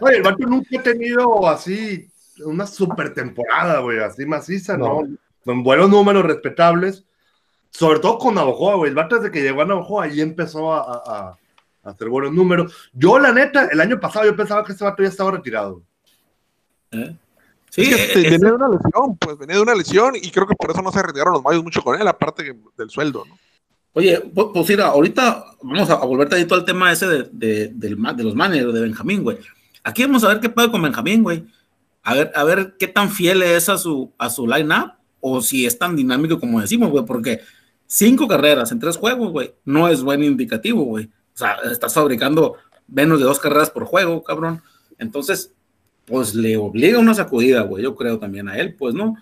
Oye, el vato nunca ha tenido así una super temporada, güey, así maciza, ¿no? Con buenos números respetables. Sobre todo con Navajoa, güey. El vato desde que llegó a Navajoa, ahí empezó a, a- a- a hacer buenos números. Yo, la neta, el año pasado yo pensaba que ese vato ya estaba retirado. ¿Eh? Sí, Es que eh, te- eh, venía de una lesión, pues venía de una lesión y creo que por eso no se retiraron los mayos mucho con él, aparte que- del sueldo, ¿no? Oye, pues, pues mira, ahorita vamos a, a volver tantito al tema ese de, de, del ma- de los managers de Benjamín, güey. Aquí vamos a ver qué puede con Benjamín, güey. A ver, a ver qué tan fiel es a su, a su line-up o si es tan dinámico como decimos, güey, porque cinco carreras en tres juegos, güey, no es buen indicativo, güey. O sea, estás fabricando menos de dos carreras por juego, cabrón. Entonces, pues le obliga una sacudida, güey, yo creo también a él, pues, ¿no?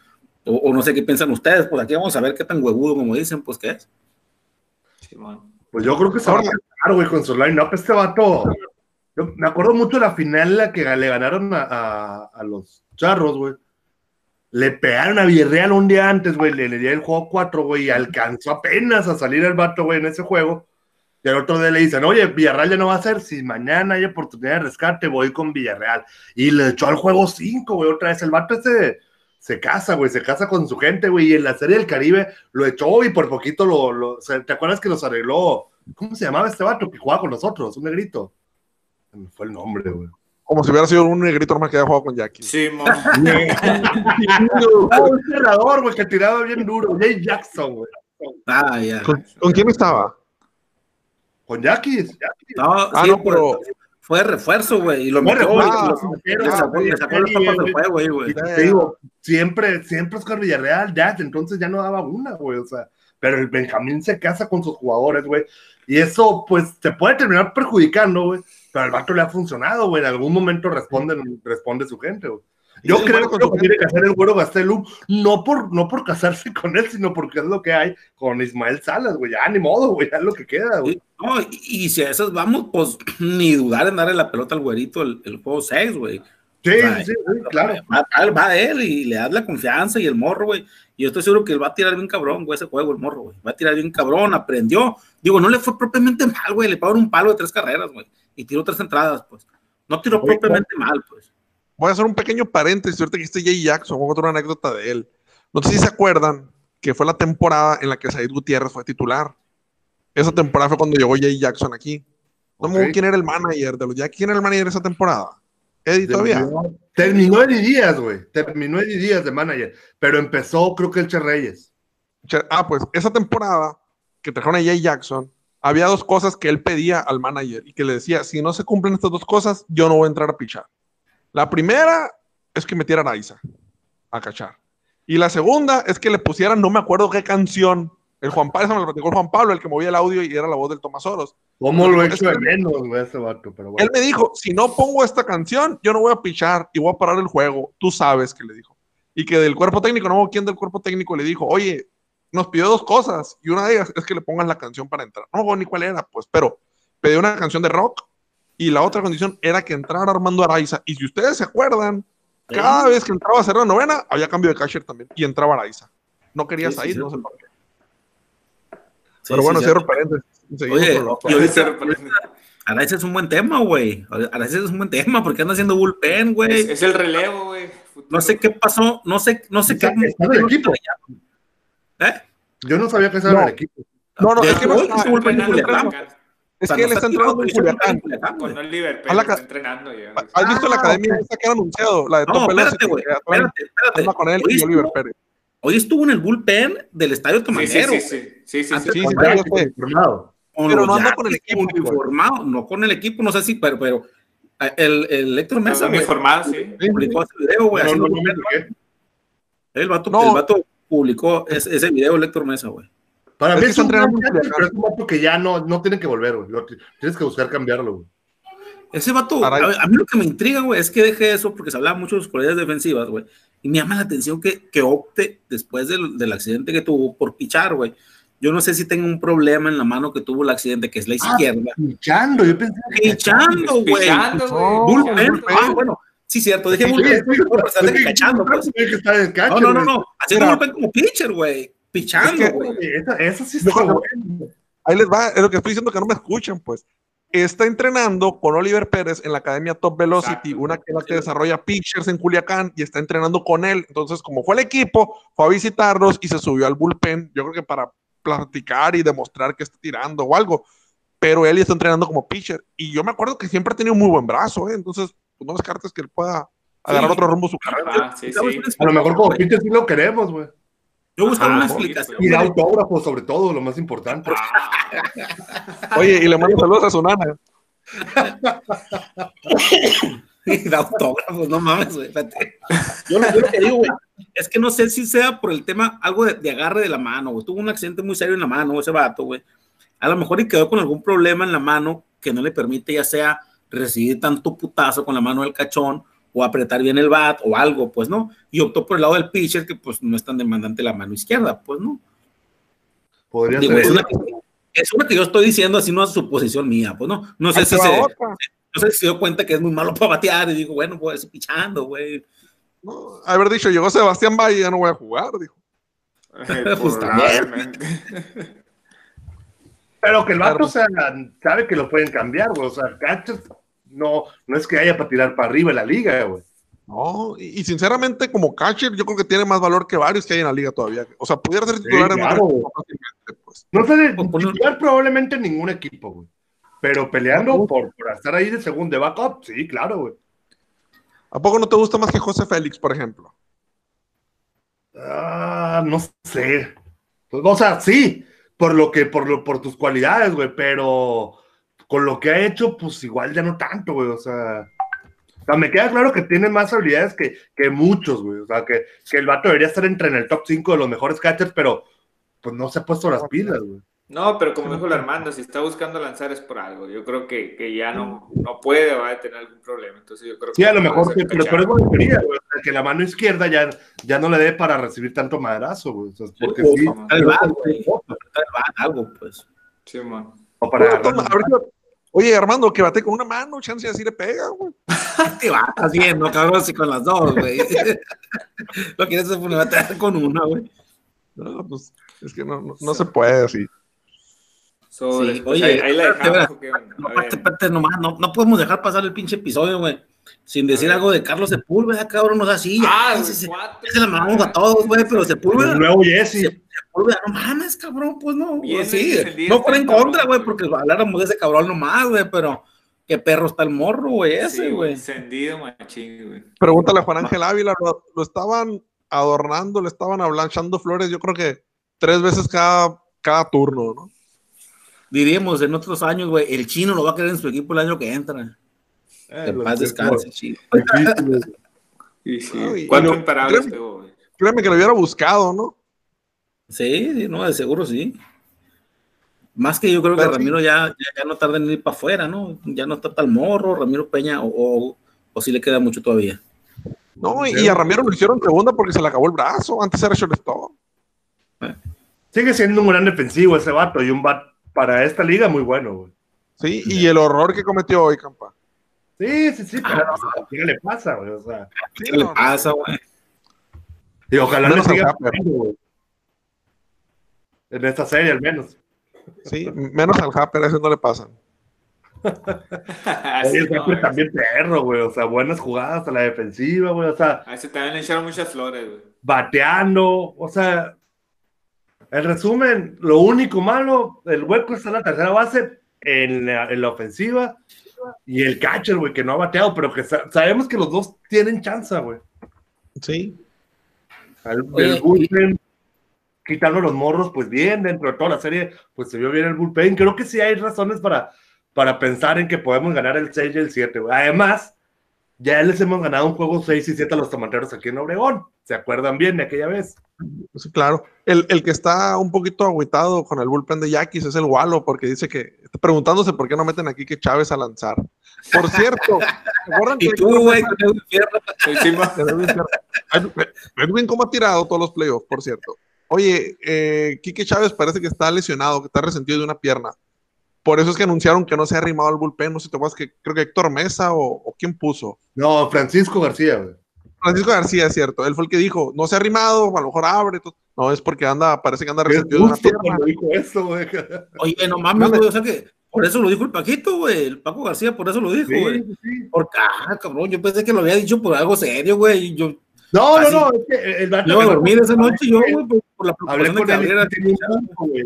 O, o no sé qué piensan ustedes, pues aquí vamos a ver qué tan huevudo, como dicen, pues, qué es. Pues yo creo que se va a quedar, güey, con su line-up. Este vato. Yo me acuerdo mucho de la final en la que le ganaron a, a- a los charros, güey. Le pegaron a Villarreal un día antes, güey. Le, le dieron el juego 4, güey. Y alcanzó apenas a salir el vato, güey, en ese juego. Y al otro día le dicen, oye, Villarreal ya no va a ser. Si mañana hay oportunidad de rescate, voy con Villarreal. Y le echó al juego 5, güey. Otra vez el vato ese se casa, güey, se casa con su gente, güey, y en la serie del Caribe lo echó y por poquito lo, lo ¿te acuerdas que los arregló? ¿Cómo se llamaba este vato que jugaba con nosotros? Un negrito. Fue el nombre, güey. Como si hubiera sido un negrito nomás que había jugado con Jackie. Sí, mo. Ah, un cerrador, güey, que tiraba bien duro. Jay Jackson, güey. Ah, ya. ¿Con, con quién estaba? Con Jackie. No, Ah, sí, no, pero- fue refuerzo, güey. Y lo metió, refuerzo, y lo- ah, le sacó, le sacó las tapas del juego, güey. Te digo, siempre, siempre Oscar Villarreal, ya, entonces ya no daba una, güey, o sea, pero el Benjamín se casa con sus jugadores, güey, y eso, pues, te puede terminar perjudicando, güey, pero al vato le ha funcionado, güey, en algún momento responde, responde su gente, güey. Yo Sí, creo que lo que tiene que hacer el güero Gastelum, no por, no por casarse con él, sino porque es lo que hay con Ismael Salas, güey, ya ni modo, güey, ya es lo que queda, güey. No, y, y si a esas vamos, pues ni dudar en darle la pelota al güerito el, el juego 6, güey. Sí, Right. sí, sí, claro. Va, va- va a él y le das la confianza y el morro, güey. Y yo estoy seguro que él va a tirar bien cabrón, güey, ese juego, el morro, güey. Va a tirar bien cabrón, aprendió. Digo, no le fue propiamente mal, güey. Le pagaron un palo de tres carreras, güey. Y tiró tres entradas, pues. No tiró Oye, propiamente mal, pues. Voy a hacer un pequeño paréntesis. Ahorita que este Jay Jackson, voy a contar una anécdota de él. No sé si se acuerdan que fue la temporada en la que Said Gutiérrez fue titular. Esa temporada fue cuando llegó Jay Jackson aquí. No me acuerdo quién era el manager de los Jacks. ¿Quién era el manager de esa temporada? Eddie todavía. Terminó Eddie Díaz, güey. Terminó Eddie Díaz de manager. Pero empezó, creo que el Che Reyes. Ah, pues esa temporada que trajeron a Jay Jackson, había dos cosas que él pedía al manager y que le decía, si no se cumplen estas dos cosas, yo no voy a entrar a pichar. La primera es que metiera a Araiza a cachar. Y la segunda es que le pusieran, no me acuerdo qué canción, el Juan Pablo, me lo platicó el Juan Pablo, el que movía el audio y era la voz del Tomás Oros. ¿Cómo lo he hecho que- de menos, güey, ese vato? Pero bueno. Él me dijo, si no pongo esta canción, yo no voy a pichar y voy a parar el juego. Tú sabes que le dijo. Y que del cuerpo técnico, no quién del cuerpo técnico le dijo, oye, nos pidió dos cosas y una de ellas es que le pongas la canción para entrar. No, ni cuál era, pues, pero pidió una canción de rock y la otra condición era que entrara Armando Araiza. Y si ustedes se acuerdan, cada vez que entraba a hacer la novena, había cambio de catcher también y entraba Araiza. No quería Sí, sí, salir, sí. no sé por qué. Sí, Pero sí, bueno, sí. cierro paréntesis. Oye, Araiza es un buen tema, güey. Araiza es un buen tema porque anda haciendo bullpen, Es, güey. es el relevo, güey. No sé qué pasó, no sé, no sé qué. está en el equipo. ¿Eh? Yo no sabía que ese era el equipo. No, no, es que no está- el Culiacán. Culiacán. es que él está entrenando en Culiacán. Con la ca- está entrenando ya. ¿Has visto la Ah, academia esa que han anunciado? La de No, Top espérate, Espérate, con él Hoy y estuvo- Oliver Pérez. Hoy estuvo en el bullpen del estadio Sí, sí, Tomanero. sí, sí. Sí, Pero no anda con el equipo, uniformado, no con el equipo, no sé si, pero, pero el, el Héctor Mesa, informado, sí. publicó ese video, güey, No, no, no. El vato, el vato publicó ese, ese video, el Héctor Mesa, güey. Para Es mí es un gran pero es un vato que ya no, no tiene que volver, güey. Tienes que buscar cambiarlo, güey. Ese vato, a, a mí lo que me intriga, güey, es que deje eso porque se hablaba mucho de sus cualidades defensivas, güey. Y me llama la atención que, que opte después del, del accidente que tuvo por pichar, güey. Yo no sé si tenga un problema en la mano que tuvo el accidente, que es la Ah, izquierda. Pichando, yo pensé que Pichando, güey. Pichando, güey. Bullpen. Ah, bueno, sí, cierto. Dije Sí, sí, cachando, pues. No, no, no, güey. no. Haciendo Mira. bullpen como pitcher, güey. Pichando, Es que- güey. Esa sí está buena. Ahí les va, es lo que estoy diciendo que no me escuchan, pues. Está entrenando con Oliver Pérez en la academia Top Velocity, Exacto. una que, la que desarrolla pitchers en Culiacán y está entrenando con él. Entonces, como fue el equipo, fue a visitarlos y se subió al bullpen. Yo creo que para platicar y demostrar que está tirando o algo. Pero él ya está entrenando como pitcher. Y yo me acuerdo que siempre ha tenido un muy buen brazo, ¿eh? Entonces, pues no descartes que él pueda agarrar Sí. otro rumbo su carrera. Ah, sí, ¿Sabes sí. una A lo mejor como pitcher sí lo queremos, güey. Yo buscaba una explicación. Y da güey. autógrafos, sobre todo, lo más importante. Oye, y le mando saludos a su nana. Y da autógrafos, no mames, güey. Yo lo, yo lo que digo, güey, es que no sé si sea por el tema, algo de, de agarre de la mano, güey. Tuvo un accidente muy serio en la mano, ese vato, güey. A lo mejor y quedó con algún problema en la mano que no le permite ya sea recibir tanto putazo con la mano del cachón o apretar bien el bat o algo, pues no. Y optó por el lado del pitcher que pues no es tan demandante la mano izquierda, pues no. Podría Digo, ser. es, una, que- es una que yo estoy diciendo así, no es suposición mía, pues no. No sé si se, no sé si se dio cuenta que es muy malo para batear y digo, bueno, pues pichando, güey. No, haber dicho, llegó Sebastián Valle, ya no voy a jugar, dijo. Eh, Pues también. Pero que el vato Claro. o sea, sabe que lo pueden cambiar, güey. O sea, catchers no, no es que haya para tirar para arriba en la liga, güey. No, y, y sinceramente, como catcher, yo creo que tiene más valor que varios que hay en la liga todavía. O sea, pudiera ser titular en claro. otro equipo fácilmente, pues. No sé, de Pues, pues, titular probablemente en ningún equipo, güey. Pero peleando por, por estar ahí de segundo, de backup, sí, claro, güey. ¿A poco no te gusta más que José Félix, por ejemplo? Ah, no sé. Pues, o sea, sí, por lo que, por lo, por tus cualidades, güey, pero con lo que ha hecho, pues igual ya no tanto, güey. O sea, o sea, me queda claro que tiene más habilidades que, que muchos, güey. O sea, que, que el vato debería estar entre en el top 5 de los mejores catchers, pero pues no se ha puesto las pilas, güey. No, pero como dijo el Armando, si está buscando lanzar es por algo. Yo creo que, que ya no, no puede o va a tener algún problema. Entonces yo creo Sí, a lo mejor, que, pero, pero es teoría, güey. que la mano izquierda ya, ya no le dé para recibir tanto madrazo, güey. O sea, porque sí, bat, güey. Apretar el bat, algo, pues. Sí, man. o para toma, ahorita- Oye, Armando, que bate con una mano, chance así le pega, güey. Te bien, ¿no, cabrón? Si con las dos, güey. Lo quieres batear con una, güey. No, pues es que no, no, no se puede así. Sobre, Sí, pues, oye, ahí, ahí la dejamos. No, nomás, no, no podemos dejar pasar el pinche episodio, güey. Sin decir algo de Carlos Sepúlveda, cabrón, no es así. Ah, ya, se, cuatro. ya se la mamamos a todos, güey, pero Sepúlveda, el nuevo Jesse. Sepúlveda, no mames, cabrón, pues no. Pues, sí, defendido no por en contra, güey, güey. porque habláramos de ese cabrón nomás, güey, pero qué perro está el morro, güey, ese, Sí, güey. Encendido, machín, güey. Pregúntale a Juan Ángel Ávila, lo, lo estaban adornando, le estaban ablanchando flores, yo creo que tres veces cada, cada turno, ¿no? Diríamos en otros años, güey, el chino lo va a querer en su equipo el año que entra. Eh, paz descanse, chino. difíciles. Y sí, No, y- cuatro imparables güey. Créeme que lo hubiera buscado, ¿no? Sí, sí, no, de seguro sí. Más que yo creo que Pero sí. Ramiro ya, ya, ya no tarda en ir para afuera, ¿no? Ya no está tal morro, Ramiro Peña, o, o, o sí le queda mucho todavía. No, y, y a Ramiro lo hicieron segunda porque se le acabó el brazo, antes era shortstop. Sigue siendo un gran defensivo ese vato y un bat para esta liga muy bueno, güey. Sí, y el horror que cometió hoy, Campa. Sí, sí, sí, pero ¿qué le pasa, güey? O sea, ¿Qué le pasa, güey? y ojalá no al siga güey. En esta serie, al menos. Sí, menos al Happer, a ese no le pasan. El no, güey. también perro, güey. O sea, buenas jugadas a la defensiva, güey. O sea, A ese también le echaron muchas flores, güey. bateando. O sea, en resumen, lo único malo, el hueco está en la tercera base, en la, en la ofensiva, y el catcher, güey, que no ha bateado, pero que sa- sabemos que los dos tienen chance, güey. Sí. El, Oye, el bullpen, quitando los morros, pues bien, dentro de toda la serie, pues se vio bien el bullpen. Creo que sí hay razones para, para pensar en que podemos ganar el 6 y el 7. güey. Además, ya les hemos ganado un juego 6 y 7 a los tomateros aquí en Obregón. ¿Se acuerdan bien de aquella vez? Sí, claro. El, el que está un poquito agüitado con el bullpen de Yaquis es el Walo, porque dice que está preguntándose por qué no meten aquí que Chávez a lanzar. Por cierto, ¿se acuerdan Y que tú, güey, Edwin, ¿cómo ha tirado todos los playoffs, por cierto? Oye, eh, Quique Chávez parece que está lesionado, que está resentido de una pierna. Por eso es que anunciaron que no se ha arrimado al bullpen. No sé si te acuerdas que creo que Héctor Mesa o, o quién puso. No, Francisco García, güey. Francisco García, es cierto. Él fue el que dijo, no se ha arrimado, a lo mejor abre. todo. No, es porque anda, parece que anda resentido de una pierna. cuando dijo eso, güey. Oye, no mames, güey, o sea que por eso lo dijo el Paquito, güey, el Paco García, por eso lo dijo, Sí, güey. sí. Porque, ah, cabrón, yo pensé que lo había dicho por algo serio, güey, y yo No, Así- no, no, es que el vato yo dormir esa noche, yo, güey, por, por la Hablé con él tenía un punto, güey.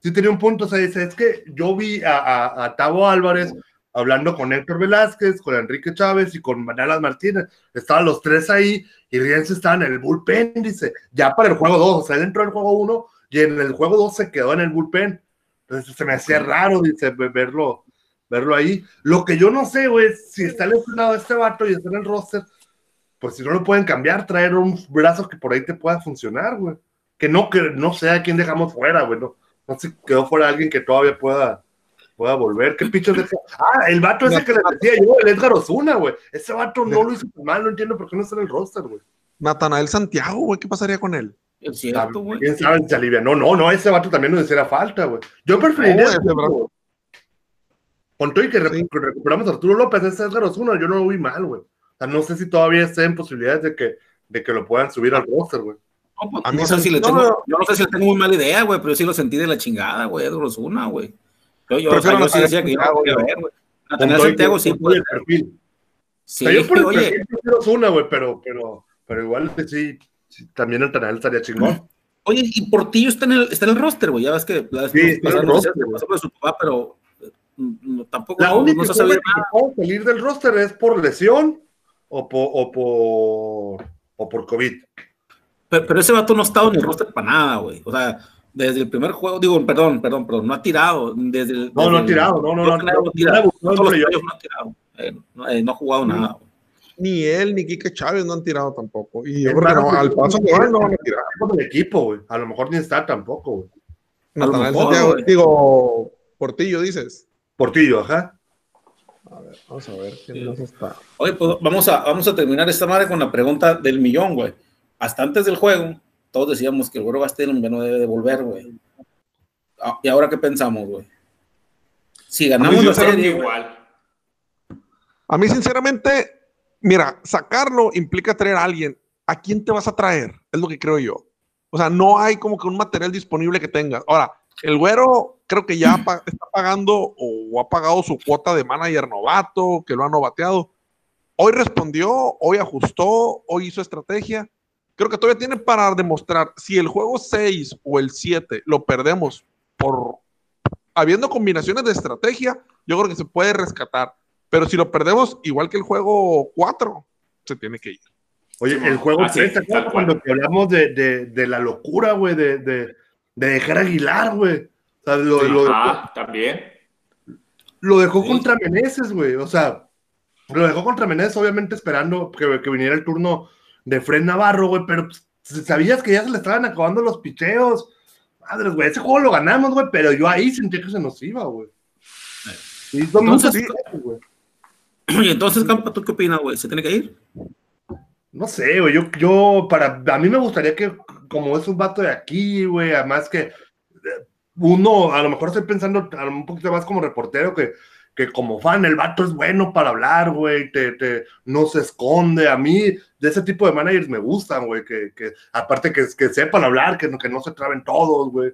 Sí tenía un punto, o sea, dice, es que yo vi a, a, a Tavo Álvarez hablando con Héctor Velázquez, con Enrique Chávez y con Manalas Martínez. Estaban los tres ahí y Rienzo estaba en el bullpen, dice, ya para el juego 2, o sea, dentro del juego 1 y en el juego 2 se quedó en el bullpen. Entonces se me hacía raro, dice, ve- verlo, verlo ahí. Lo que yo no sé, güey, si está lesionado este vato y está en el roster, pues si no lo pueden cambiar, traer un brazo que por ahí te pueda funcionar, güey. Que no, que no sé a quién dejamos fuera, güey. No, no se quedó fuera alguien que todavía pueda, pueda volver. ¿Qué pichos deja? Ah, el vato ese que les decía yo, el Edgar Osuna, güey. Ese vato no lo hizo tan mal, no entiendo por qué no está en el roster, güey. Natanael Santiago, güey, ¿qué pasaría con él? Es cierto, güey. ¿Quién sabe si alivia? No, no, no, ese vato también nos hiciera falta, güey. Yo preferiría. No, ese brazo. Con todo y que re- Sí. que recuperamos a Arturo López, ese Edgar Osuna, yo no lo vi mal, güey. O sea, no sé si todavía esté en posibilidades de que, de que lo puedan subir al roster, güey. No, pues, A mí no sé si le tengo, no. yo no sé si le tengo muy mala idea, güey, pero yo sí lo sentí de la chingada, güey, Edward Osuna, güey. Yo, yo, o sea, Prefiero yo sí decía que yo no quería ver, güey. Y Santiago que- sí puede el perfil. Sí, o sea, yo por el oye, una, güey, pero, pero, pero igual sí, sí, también el canal estaría chingón. Oye, y Portillo está en el, está en el roster, güey. Ya ves que la sí, está en el roster, de su papá, pero no, tampoco la única no se sabe nada. Que salir del roster es por lesión o por, o por, o por COVID. Pero, pero, ese vato no ha estado en el roster para nada, güey. O sea, desde el primer juego, digo, perdón, perdón, perdón, no ha tirado. Desde el, no, desde no ha tirado, no, no, no, no, no, no, tirado. no, no, ha tirado. Eh, no, eh, no, ha jugado nada. Ni él ni Quique Chávez no han tirado tampoco. Y yo creo que no, al paso que van no van a tirar. el equipo, güey. A lo mejor ni está tampoco, güey. Santiago, digo, Portillo, dices. Portillo, ajá. Vamos a ver quién nos está. Oye, pues vamos a, vamos a terminar esta madre con la pregunta del millón, güey. Hasta antes del juego, todos decíamos que el güero Gastelum no debe de volver, güey. Ah, ¿Y ahora qué pensamos, güey? Si ganamos la serie igual. A mí, sinceramente, mira, sacarlo implica traer a alguien. ¿A quién te vas a traer? Es lo que creo yo. O sea, no hay como que un material disponible que tengas. Ahora, el güero creo que ya está pagando o ha pagado su cuota de manager novato, que lo ha novateado. Hoy respondió, hoy ajustó, hoy hizo estrategia. Creo que todavía tiene para demostrar si el juego 6 o el 7 lo perdemos por habiendo combinaciones de estrategia, yo creo que se puede rescatar. Pero si lo perdemos, igual que el juego 4, se tiene que ir. Oye, el juego 3, ah, cuando hablamos de, de, de la locura, güey, de, de, dejar Aguilar, güey. O sea, lo, lo, ah, también. Lo dejó contra Meneses, güey. O sea, lo dejó contra Meneses, obviamente esperando que, que viniera el turno de Fred Navarro, güey, pero pues, sabías que ya se le estaban acabando los picheos. Madres, güey, ese juego lo ganamos, güey, pero yo ahí sentí que se nos iba, güey. Y entonces, güey. Y entonces, Campa, ¿tú qué opinas, güey? ¿Se tiene que ir? No sé, güey. Yo, yo, para, a mí me gustaría que, como es un vato de aquí, güey, además que eh, uno, a lo mejor estoy pensando un poquito más como reportero que, que como fan, el vato es bueno para hablar, güey, te, no se esconde. A mí, de ese tipo de managers me gustan, güey, que, que, aparte que, que sepan hablar, que, que no se traben todos, güey.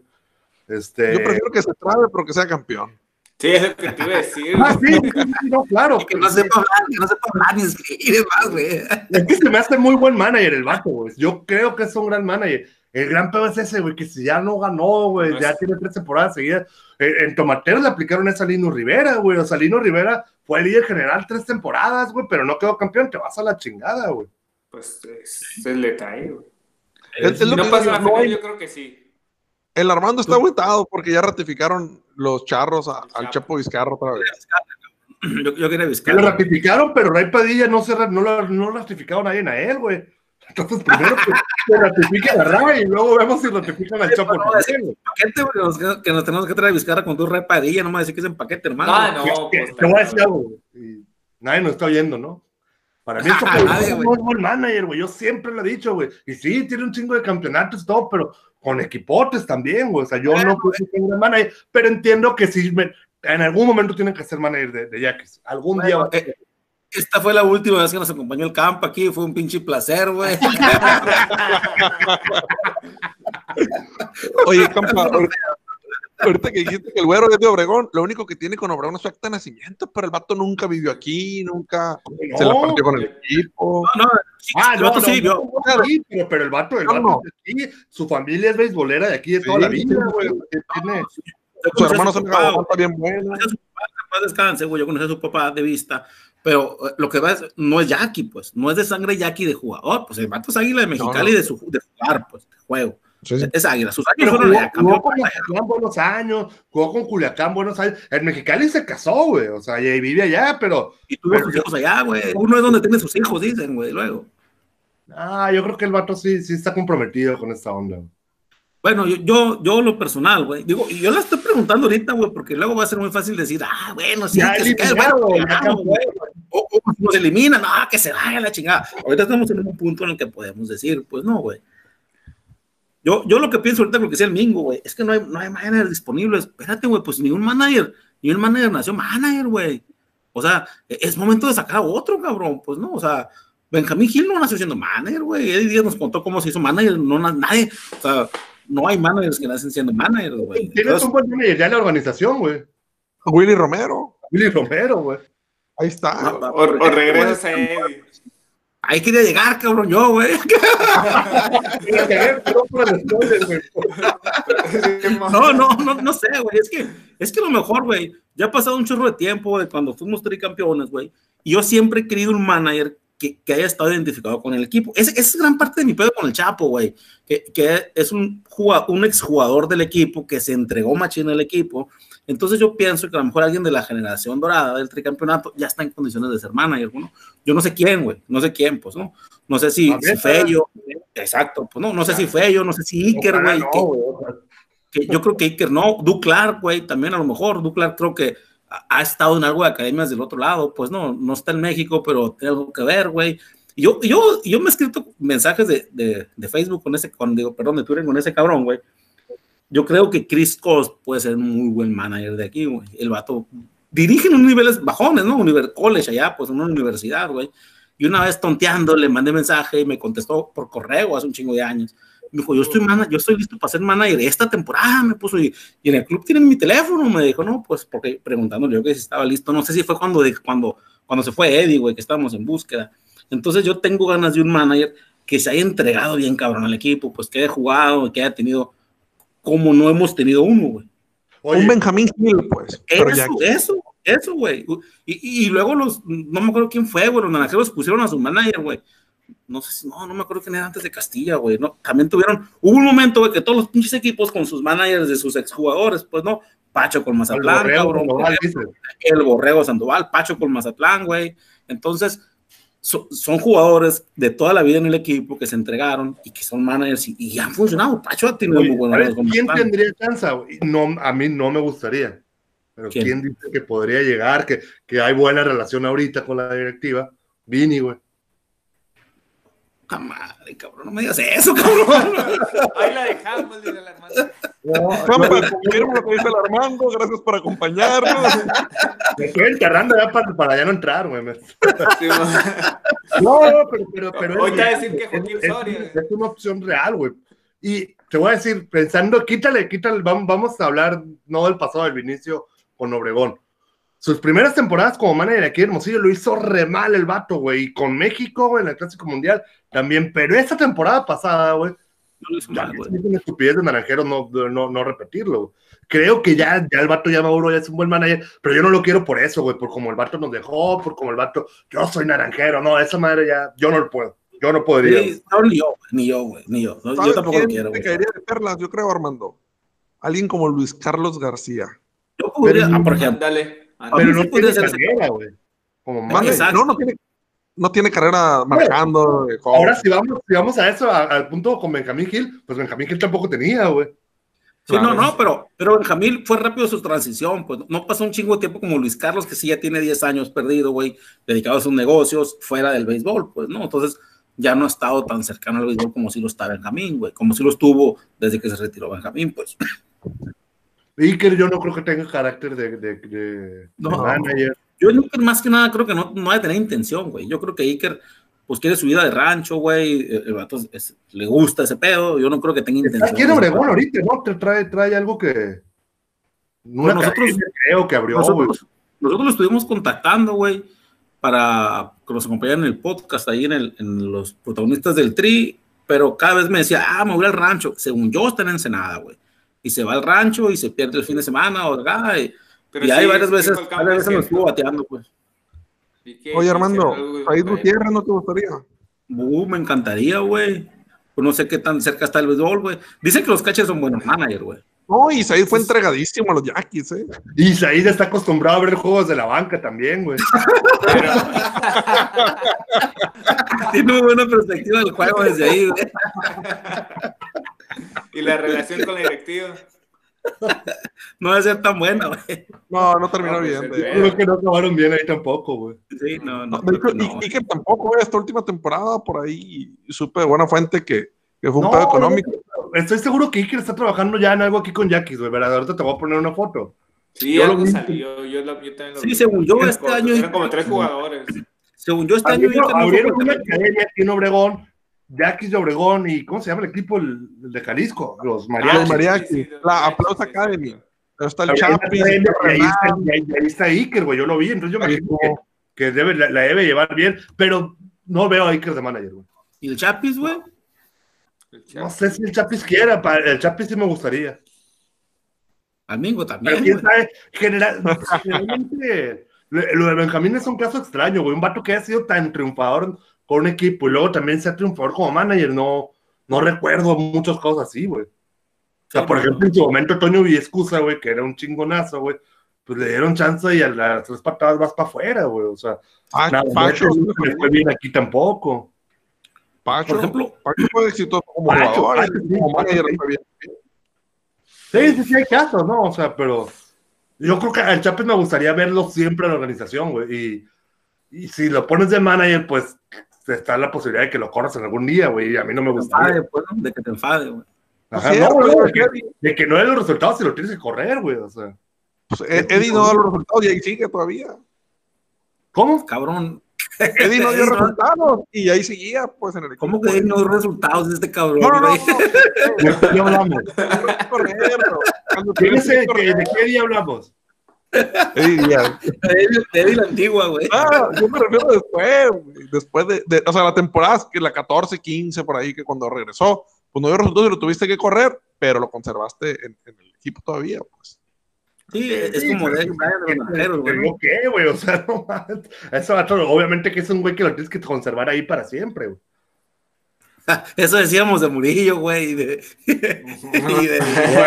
Este... Yo prefiero que se trabe, pero que sea campeón. Sí, es lo que te iba a decir. Ah, sí, sí, no, claro. que no sepa hablar, que no sepa hablar ni escribir más, güey. Es que se me hace muy buen manager el vato, güey. Yo creo que es un gran manager. El gran peor es ese, güey, que si ya no ganó, güey, ya tiene tres temporadas seguidas. En, Tomateros le aplicaron esa a Lino Rivera, güey. O sea, Lino Rivera fue el líder general tres temporadas, güey, pero no quedó campeón. Te vas a la chingada, güey. Pues se le trae, güey. Es, es no pasa la final, yo creo que sí. El Armando está agüitado porque ya ratificaron los charros a, al Chapo Vizcarra otra vez. Yo, yo quería Vizcarra. Lo ratificaron, pero Ray Padilla no, se, no, lo, no ratificaron nadie a él, güey. Entonces, primero que, que ratifiquen a Ray y luego vemos si ratifican al Chapo. No, paquete, güey, que nos tenemos que traer Vizcarra con tu Ray Padilla, no me decir que es en paquete, hermano. Ah, no, pues, te voy a decir algo, nadie nos está oyendo, ¿no? Para mí, es un buen manager, güey. Yo siempre lo he dicho, güey. Y sí, tiene un chingo de campeonatos y todo, pero con equipotes también, güey. O sea, yo no puedo ser un manager, pero entiendo que sí, en algún momento tienen que ser manager de, de Yaquis. Algún día. Eh, esta fue la última vez que nos acompañó el campo aquí, fue un pinche placer, güey. Oye, campa, ahorita que dijiste que el güero es de Obregón, lo único que tiene con Obregón es su acta de nacimiento, pero el vato nunca vivió aquí, nunca se la partió con el equipo. No, no, ah, el vato sí vivió. pero, pero, el vato, el vato aquí, su familia es beisbolera de aquí de toda la vida, güey. Tiene... Su hermano se está bien bueno. Paz descanse, güey, yo conocí a su papá de vista, pero eh, lo que va es, no es Jackie, pues, no es de sangre Jackie de jugador, pues el vato es águila de Mexicali de, su, de jugar, pues, de juego. Es águila, sus fueron jugó, jugó con Culiacán buenos años, jugó con Culiacán buenos años. En Mexicali se casó, güey, o sea, y vive allá, pero. Y tuvo sus hijos allá, güey. Uno es donde tiene sus hijos, dicen, güey, luego. Ah, yo creo que el vato sí, sí está comprometido con esta onda. Bueno, yo, yo, yo lo personal, güey, digo, yo la estoy preguntando ahorita, güey, porque luego va a ser muy fácil decir, ah, bueno, sí, que se cae, bueno, o, o, nos eliminan, ah, que se vaya la chingada. Ahorita estamos en un punto en el que podemos decir, pues no, güey. Yo, yo lo que pienso ahorita, lo que sea el Mingo, güey, es que no hay, no hay manager disponibles. Espérate, güey, pues ni un manager, ni un manager nació manager, güey. O sea, es momento de sacar a otro, cabrón. Pues no, o sea, Benjamín Gil no nació siendo manager, güey. Eddie Díaz nos contó cómo se hizo manager, no nadie. O sea, no hay managers que nacen siendo manager, güey. Tienes un buen manager ya en la organización, güey. Willy Romero. Willy Romero, güey. Ahí está. O, o regresas a Eddie. Ahí quería llegar, cabrón, yo, güey. No, no, no, no sé, güey. Es que, es que lo mejor, güey, ya ha pasado un chorro de tiempo de cuando fuimos tricampeones, güey. Y yo siempre he querido un manager que, que haya estado identificado con el equipo. Esa es gran parte de mi pedo con el Chapo, güey. Que, que es un, jugador, un exjugador del equipo que se entregó machín al equipo. Entonces yo pienso que a lo mejor alguien de la generación dorada del tricampeonato ya está en condiciones de ser manager, ¿no? Yo no sé quién, güey, no sé quién, pues, ¿no? No sé si, si Fello, exacto, pues no, no sé si Fello, no sé si Iker, güey. No, que, que yo creo que Iker no, Duclar, güey, también a lo mejor, Duclar creo que ha, estado en algo de academias del otro lado, pues no, no está en México, pero tiene algo que ver, güey. Yo, yo, yo me he escrito mensajes de, de, de Facebook con ese, con, digo, perdón, de Twitter con ese cabrón, güey. Yo creo que Chris Cos puede ser un muy buen manager de aquí, güey. El vato dirige en unos niveles bajones, ¿no? Univer college allá, pues en una universidad, güey. Y una vez tonteando le mandé mensaje y me contestó por correo hace un chingo de años. Me dijo, yo estoy, yo estoy listo para ser manager esta temporada, me puso, y, y en el club tienen mi teléfono, me dijo, no, pues porque preguntándole yo que si estaba listo, no sé si fue cuando, cuando, cuando se fue Eddie, güey, que estábamos en búsqueda. Entonces yo tengo ganas de un manager que se haya entregado bien cabrón al equipo, pues que haya jugado, que haya tenido, como no hemos tenido uno, güey. Oye, un Benjamín Hill, pues. Pero ya Eso, eso, eso, güey. Y, y- y luego los, no me acuerdo quién fue, güey, los naranjeros pusieron a su manager, güey. No sé si, no, no me acuerdo quién era antes de Castilla, güey. No, también tuvieron, hubo un momento, güey, que todos los pinches equipos con sus managers de sus exjugadores, pues no, Pacho con Mazatlán, borrego, cabrón, dice. el Borrego Sandoval, Pacho con Mazatlán, güey. Entonces, so- son jugadores de toda la vida en el equipo que se entregaron y que son managers y, y han funcionado. Pacho ha tenido muy buenos ¿sabes años con ¿Quién tendría chance? No, a mí no me gustaría. Pero ¿Quién? ¿quién, dice que podría llegar? Que, que hay buena relación ahorita con la directiva. Vini, güey. Puta madre, cabrón, no me digas eso, cabrón. Ahí la dejamos, dice la hermana. Campa, confirmo lo que dice el Armando, gracias por acompañarnos. Me estoy enterrando ya para, para ya no entrar, güey. Sí, No, no, pero, pero, pero Hoy te va a es- decir que Joaquín es, Soria. es una opción real, güey. Y te voy a decir, pensando, quítale, quítale, vamos, vamos a hablar no del pasado del Vinicio con Obregón. Sus primeras temporadas como manager aquí en Hermosillo lo hizo re mal el vato, güey. Y con México, güey, en el Clásico Mundial también. Pero esa temporada pasada, güey, No mal, güey. es una estupidez de naranjero no, no, no repetirlo. Creo que ya, ya el vato ya maduro, ya es un buen manager, pero yo no lo quiero por eso, güey, por como el vato nos dejó, por como el vato, yo soy naranjero, no, esa madre ya, yo no lo puedo, yo no podría. Sí, no, ni yo, güey, ni yo, güey, ni yo. No, yo ¿Sabes tampoco lo quiero, te güey. caería de perlas? Yo creo, Armando. Alguien como Luis Carlos García. Yo podría, Pero- ah, por ejemplo, Ándale. A Pero no tiene carrera, güey. No, no tiene, no tiene carrera marcando. Ahora, si vamos, si vamos a eso, a- al punto con Benjamín Gil, pues Benjamín Gil tampoco tenía, güey. Sí, no, no, pero, pero Benjamín fue rápido su transición, pues no pasó un chingo de tiempo como Luis Carlos, que sí ya tiene 10 años perdido, güey, dedicado a sus negocios, fuera del béisbol, pues, ¿no? Entonces ya no ha estado tan cercano al béisbol como si lo está Benjamín, güey, como si lo estuvo desde que se retiró Benjamín, pues. Iker yo no creo que tenga carácter de, de, de No. manager. Yo Iker más que nada creo que no, no de tener intención, güey. Yo creo que Iker, pues quiere su vida de rancho, güey, el, el vato es- es- le gusta ese pedo, yo no creo que tenga Está intención. aquí en Obregón ahorita, ¿no? Te trae, trae algo que... Una nosotros- academia, creo que abrió, güey. Nosotros, nosotros lo estuvimos contactando, güey, para que nos acompañaran en el podcast, ahí en, el, en los protagonistas del Tri, pero cada vez me decía, ah, me voy al rancho. Según yo, está en Ensenada, güey. Y se va al rancho y se pierde el fin de semana o acá. Y, Pero y ahí sí, varias veces, varias es veces nos estuvo bateando, pues. Oye, Armando, güey. Gutiérrez, ¿no te gustaría? Uh, me encantaría, güey. Pues no sé qué tan cerca está el béisbol, güey. Dicen que los catchers son buenos managers, güey. No, y Said fue entregadísimo a los Yaquis, ¿eh? Y Said está acostumbrado a ver juegos de la banca también, güey. Pero, Tiene muy buena perspectiva del juego desde ahí, güey. y la relación con la directiva. No debe ser tan buena, güey. No, no terminó No, pues, bien. Creo que no acabaron bien ahí tampoco, güey. Sí, no, no. No, de creo hecho, que y, no, y que tampoco, eh, esta última temporada, por ahí supe de buena fuente que, que fue un No, pedo económico. Estoy seguro que Iker está trabajando ya en algo aquí con Yaquis, güey. ¿verdad? Ahorita te voy a poner una foto. Sí, Yo lo algo salió. Yo, lo- yo también lo Sí, vi. según yo, este como- año- Eran como tres jugadores. Según yo, este año Abrieron, una academia aquí en Obregón, Yaquis de Obregón y ¿cómo se llama el equipo el, el de Jalisco? Los Los Mariachis. sí, mariachis, sí, sí, la sí, Aplauso sí, sí. Academy. Ahí está el y ahí ahí- está Iker, güey. Yo lo vi, entonces yo me imagino que, que debe, la, la debe llevar bien, pero no veo a Iker de manager, güey. ¿Y el Chapis, güey? No sé si el Chapis quiera, el Chapis sí me gustaría. Al Mingo Pero también, quién güey. sabe, general- generalmente lo, lo de Benjamín es un caso extraño, güey. Un vato que ha sido tan triunfador con un equipo y luego también sea triunfador como manager, no, no recuerdo muchas cosas así, güey. O sea, por ejemplo, en su momento Toño Villescusa, güey, que era un chingonazo, güey, pues le dieron chance y a las tres patadas vas para afuera, güey. O sea, Pa- nada, Pacho, no le fue bien aquí tampoco. Pacho, Por ejemplo- Pacho fue exitoso como Pacho, jugador, Pacho, sí, como Pacho, manager sí. fue bien. Sí, sí, sí, hay casos, ¿no? O sea, pero yo creo que al Chapes me gustaría verlo siempre en la organización, güey. Y, y si lo pones de manager, pues está la posibilidad de que lo corras en algún día, güey. Y a mí no me pues, ¿no? De que te enfade, güey. Ajá, no, de, que, de no den los resultados si lo tienes que correr, güey. O sea, Pues, Ed- Eddie no da los resultados y ahí sigue todavía. ¿cómo? Cabrón. Eddie no dio resultados y ahí seguía, pues en el equipo. ¿Cómo que no dio resultados de este cabrón, No, no, no. ¿De qué hablamos? Correcto. Cuando ¿Quién tienes es el que que- ¿De qué día hablamos? Eddie Díaz. Eddie- Eddie la antigua, güey. Ah, yo me refiero después, güey. después de, de- o sea, la temporada, que la 14, 15, por ahí, que cuando regresó, pues no dio resultados y lo tuviste que correr, pero lo conservaste en, en el equipo todavía, pues. Sí, es Sí, como de los güey. ¿Pero qué, güey? O sea, no. Eso, obviamente que es un güey que lo tienes que conservar ahí para siempre, güey. Eso decíamos de Murillo, güey, y de, y de,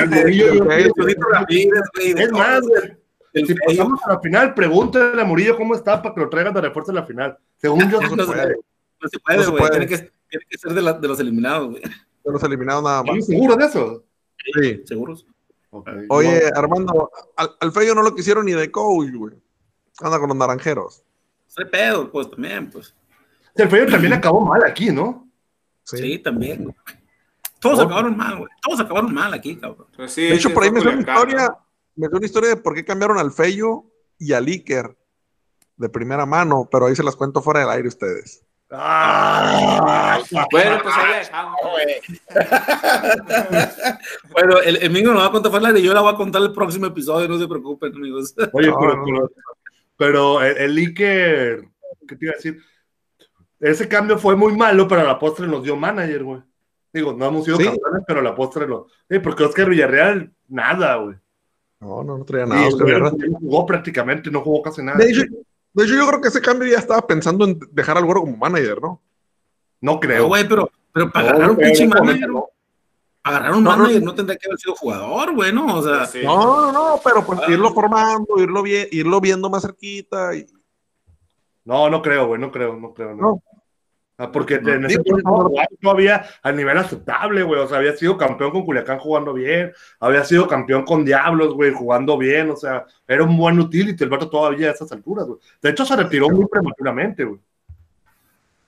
Murillo, Es más, güey, si Feyo. pasamos a la final, pregúntale a Murillo cómo está para que lo traigan de refuerzo a la final. Según yo, No se se puede. No se puede, No se güey. Tiene que, tiene que ser de, la- de los eliminados, güey. De los eliminados nada ¿Estamos más. seguros de eso? Sí. ¿Seguros? Oye, Armando, al, al Feyo no lo quisieron ni de coach, güey. Anda con los naranjeros. Soy pedo, pues, también, pues. El Feo también acabó mal aquí, ¿no? Sí. Sí, también. Todos Oh. acabaron mal, güey. Todos acabaron mal aquí, cabrón. Pues sí, De hecho, por ahí me dio una historia. Me dio una historia de por qué cambiaron al Feyo y al Iker de primera mano, pero ahí se las cuento fuera del aire ustedes. Ah, Bueno, pues ahí la dejamos. Bueno, el, el Mingo no va a contar fuera del aire, yo la voy a contar el próximo episodio, no se preocupen, amigos. Oye, No, pero, no. pero, pero el, el Iker, ¿qué te iba a decir? Ese cambio fue muy malo, pero a la postre nos dio manager, güey. Digo, no hemos sido Sí. campeones, pero a la postre lo. Sí, porque Oscar Villarreal, nada, güey. No, no, no traía nada. el Oscar güey Villarreal. no jugó prácticamente, no jugó casi nada. De hecho, de hecho, yo creo que ese cambio ya estaba pensando en dejar al güero como manager, ¿no? No creo. güey, pero, pero para No, agarrar un pinche manager, para agarrar un No, manager no. no tendría que haber sido jugador, güey, ¿no? O sea, Sí. No, no, no, pero pues Ah. irlo formando, irlo, vie- irlo viendo más cerquita. Y... No, no creo, güey, no creo, no creo. No. No. Ah, porque No, en ese digo, no. todavía a nivel aceptable, güey. O sea, había sido campeón con Culiacán jugando bien, había sido campeón con Diablos, güey, jugando bien. O sea, era un buen utility el vato todavía a esas alturas, güey. De hecho, se retiró muy prematuramente, güey.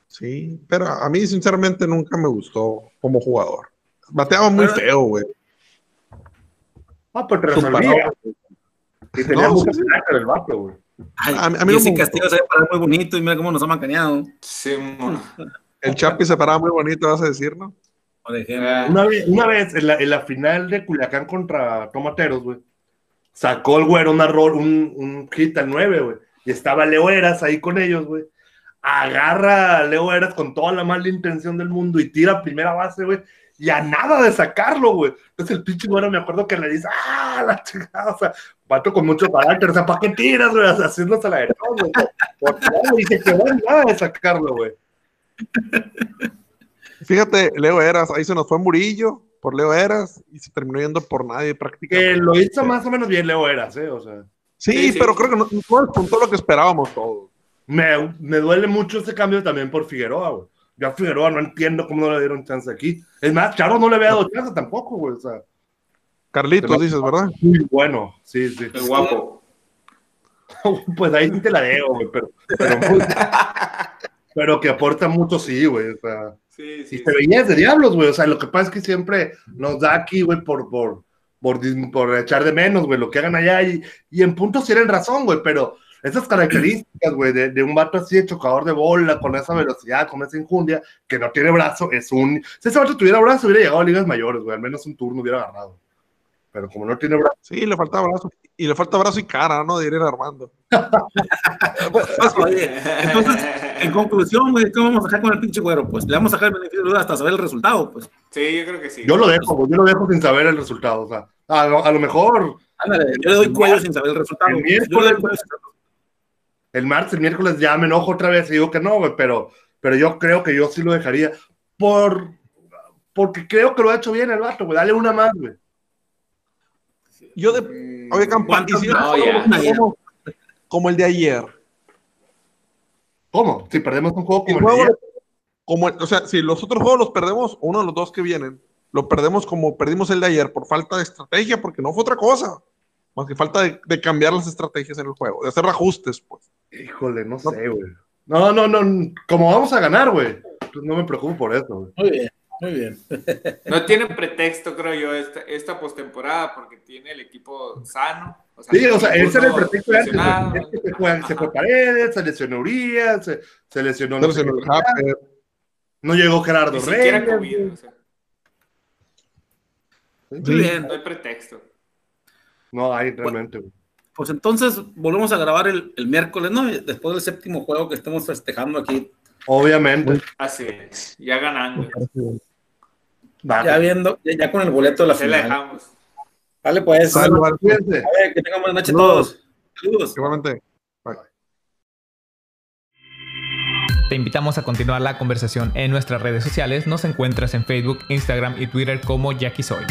Sí, pero a mí sinceramente nunca me gustó como jugador. Bateaba muy feo, güey. Ah, pues te resolvía. Y tenía No, mucho sí, el vato, güey. Ay, A mí- a Castillo se parar muy bonito y mira cómo nos ha macaneado. Sí, El Chapi se paraba muy bonito, vas a decir, ¿no? Por ejemplo. eh, Una vez, una vez en, la, en la final de Culiacán contra Tomateros, güey, sacó el güero una rol, un, un hit al 9, güey. Y estaba Leo Eras ahí con ellos, güey. Agarra a Leo Eras con toda la mala intención del mundo y tira a primera base, güey. Y a nada de sacarlo, güey. Entonces el pinche güero me acuerdo que le dice, ¡ah, la chingada! O sea, vato con mucho carácter. O sea, ¿para qué tiras, güey? Haciéndose la de todo, güey. Por favor, Y se quedó en nada de sacarlo, güey. Fíjate, Leo Eras, ahí se nos fue Murillo por Leo Eras y se terminó yendo por nadie prácticamente. Que lo hizo más o menos bien Leo Eras, ¿eh? O sea. Sí, Sí, sí. pero creo que no, no despuntó lo que esperábamos todos. Me, me duele mucho ese cambio también por Figueroa, güey. Yo a Figueroa no entiendo cómo no le dieron chance aquí. Es más, Charo no le había dado chance tampoco, güey. O sea, Carlitos, dices, ¿verdad? muy bueno, sí, sí. el guapo. pues ahí sí te la debo, güey, pero, pero, que aporta mucho, sí, güey. O sea, Sí, y sí. te veías de diablos, güey. O sea, lo que pasa es que siempre nos da aquí, güey, por, por, por, por echar de menos, güey, lo que hagan allá. Y, y en puntos tienen razón, güey, pero esas características, güey, de, de un vato así de chocador de bola, con esa velocidad, con esa injundia, que no tiene brazo, es un. Si ese vato tuviera brazo, hubiera llegado a ligas mayores, güey. Al menos un turno hubiera agarrado. pero como no tiene brazo. Sí, le falta brazo. Y le falta brazo y cara, ¿no? Diría Armando. Oye, entonces, en conclusión, güey, ¿qué vamos a dejar con el pinche güero? Pues le vamos a dejar el beneficio de duda hasta saber el resultado, pues. Sí, yo creo que sí. Yo lo dejo, güey, yo lo dejo sin saber el resultado. O sea, a lo, a lo mejor Ándale, yo le doy cuello sin saber el resultado. El Yo le doy miércoles, cuello sin saber- el martes, el miércoles ya me enojo otra vez y digo que no, güey, pero, pero yo creo que yo sí lo dejaría. Por, porque creo que lo ha hecho bien el vato, güey. Dale una más, güey. Yo de. Mm, Oye, Campa, y ¿Cuántos si no, perdemos como el de ayer. ¿Cómo? Si perdemos un juego El como el de juego- ayer. como el- o sea, si los otros juegos los perdemos, uno de los dos que vienen, lo perdemos como perdimos el de ayer, por falta de estrategia, porque no fue otra cosa. Más que falta de, de cambiar las estrategias en el juego, de hacer ajustes, pues. Híjole, no sé, güey. No, no, no. Como vamos a ganar, güey. Pues no me preocupo por eso, güey. Muy bien, muy bien. No tiene pretexto, creo yo, esta, esta postemporada, porque tiene el equipo sano. O Sí, o sea, ese era el ninguno pretexto de antes, güey. se fue, se. Paredes, se lesionó Urias, se, se lesionó. no se No llegó Gerardo Reyes. COVID, o sea, Muy bien. no hay pretexto. No hay realmente, güey. Pues entonces volvemos a grabar el, el miércoles, ¿no? Después del séptimo juego que estamos festejando aquí. Obviamente. Así es, ya ganando. Ya viendo, ya, ya con el boleto de la Se la final. dejamos. Vale, pues. Vale. Cuídense. A ver, que tengan buena noche Saludos. todos. Saludos. Igualmente. Te invitamos a continuar la conversación en nuestras redes sociales. Nos encuentras en Facebook, Instagram y Twitter como Jackie Soy.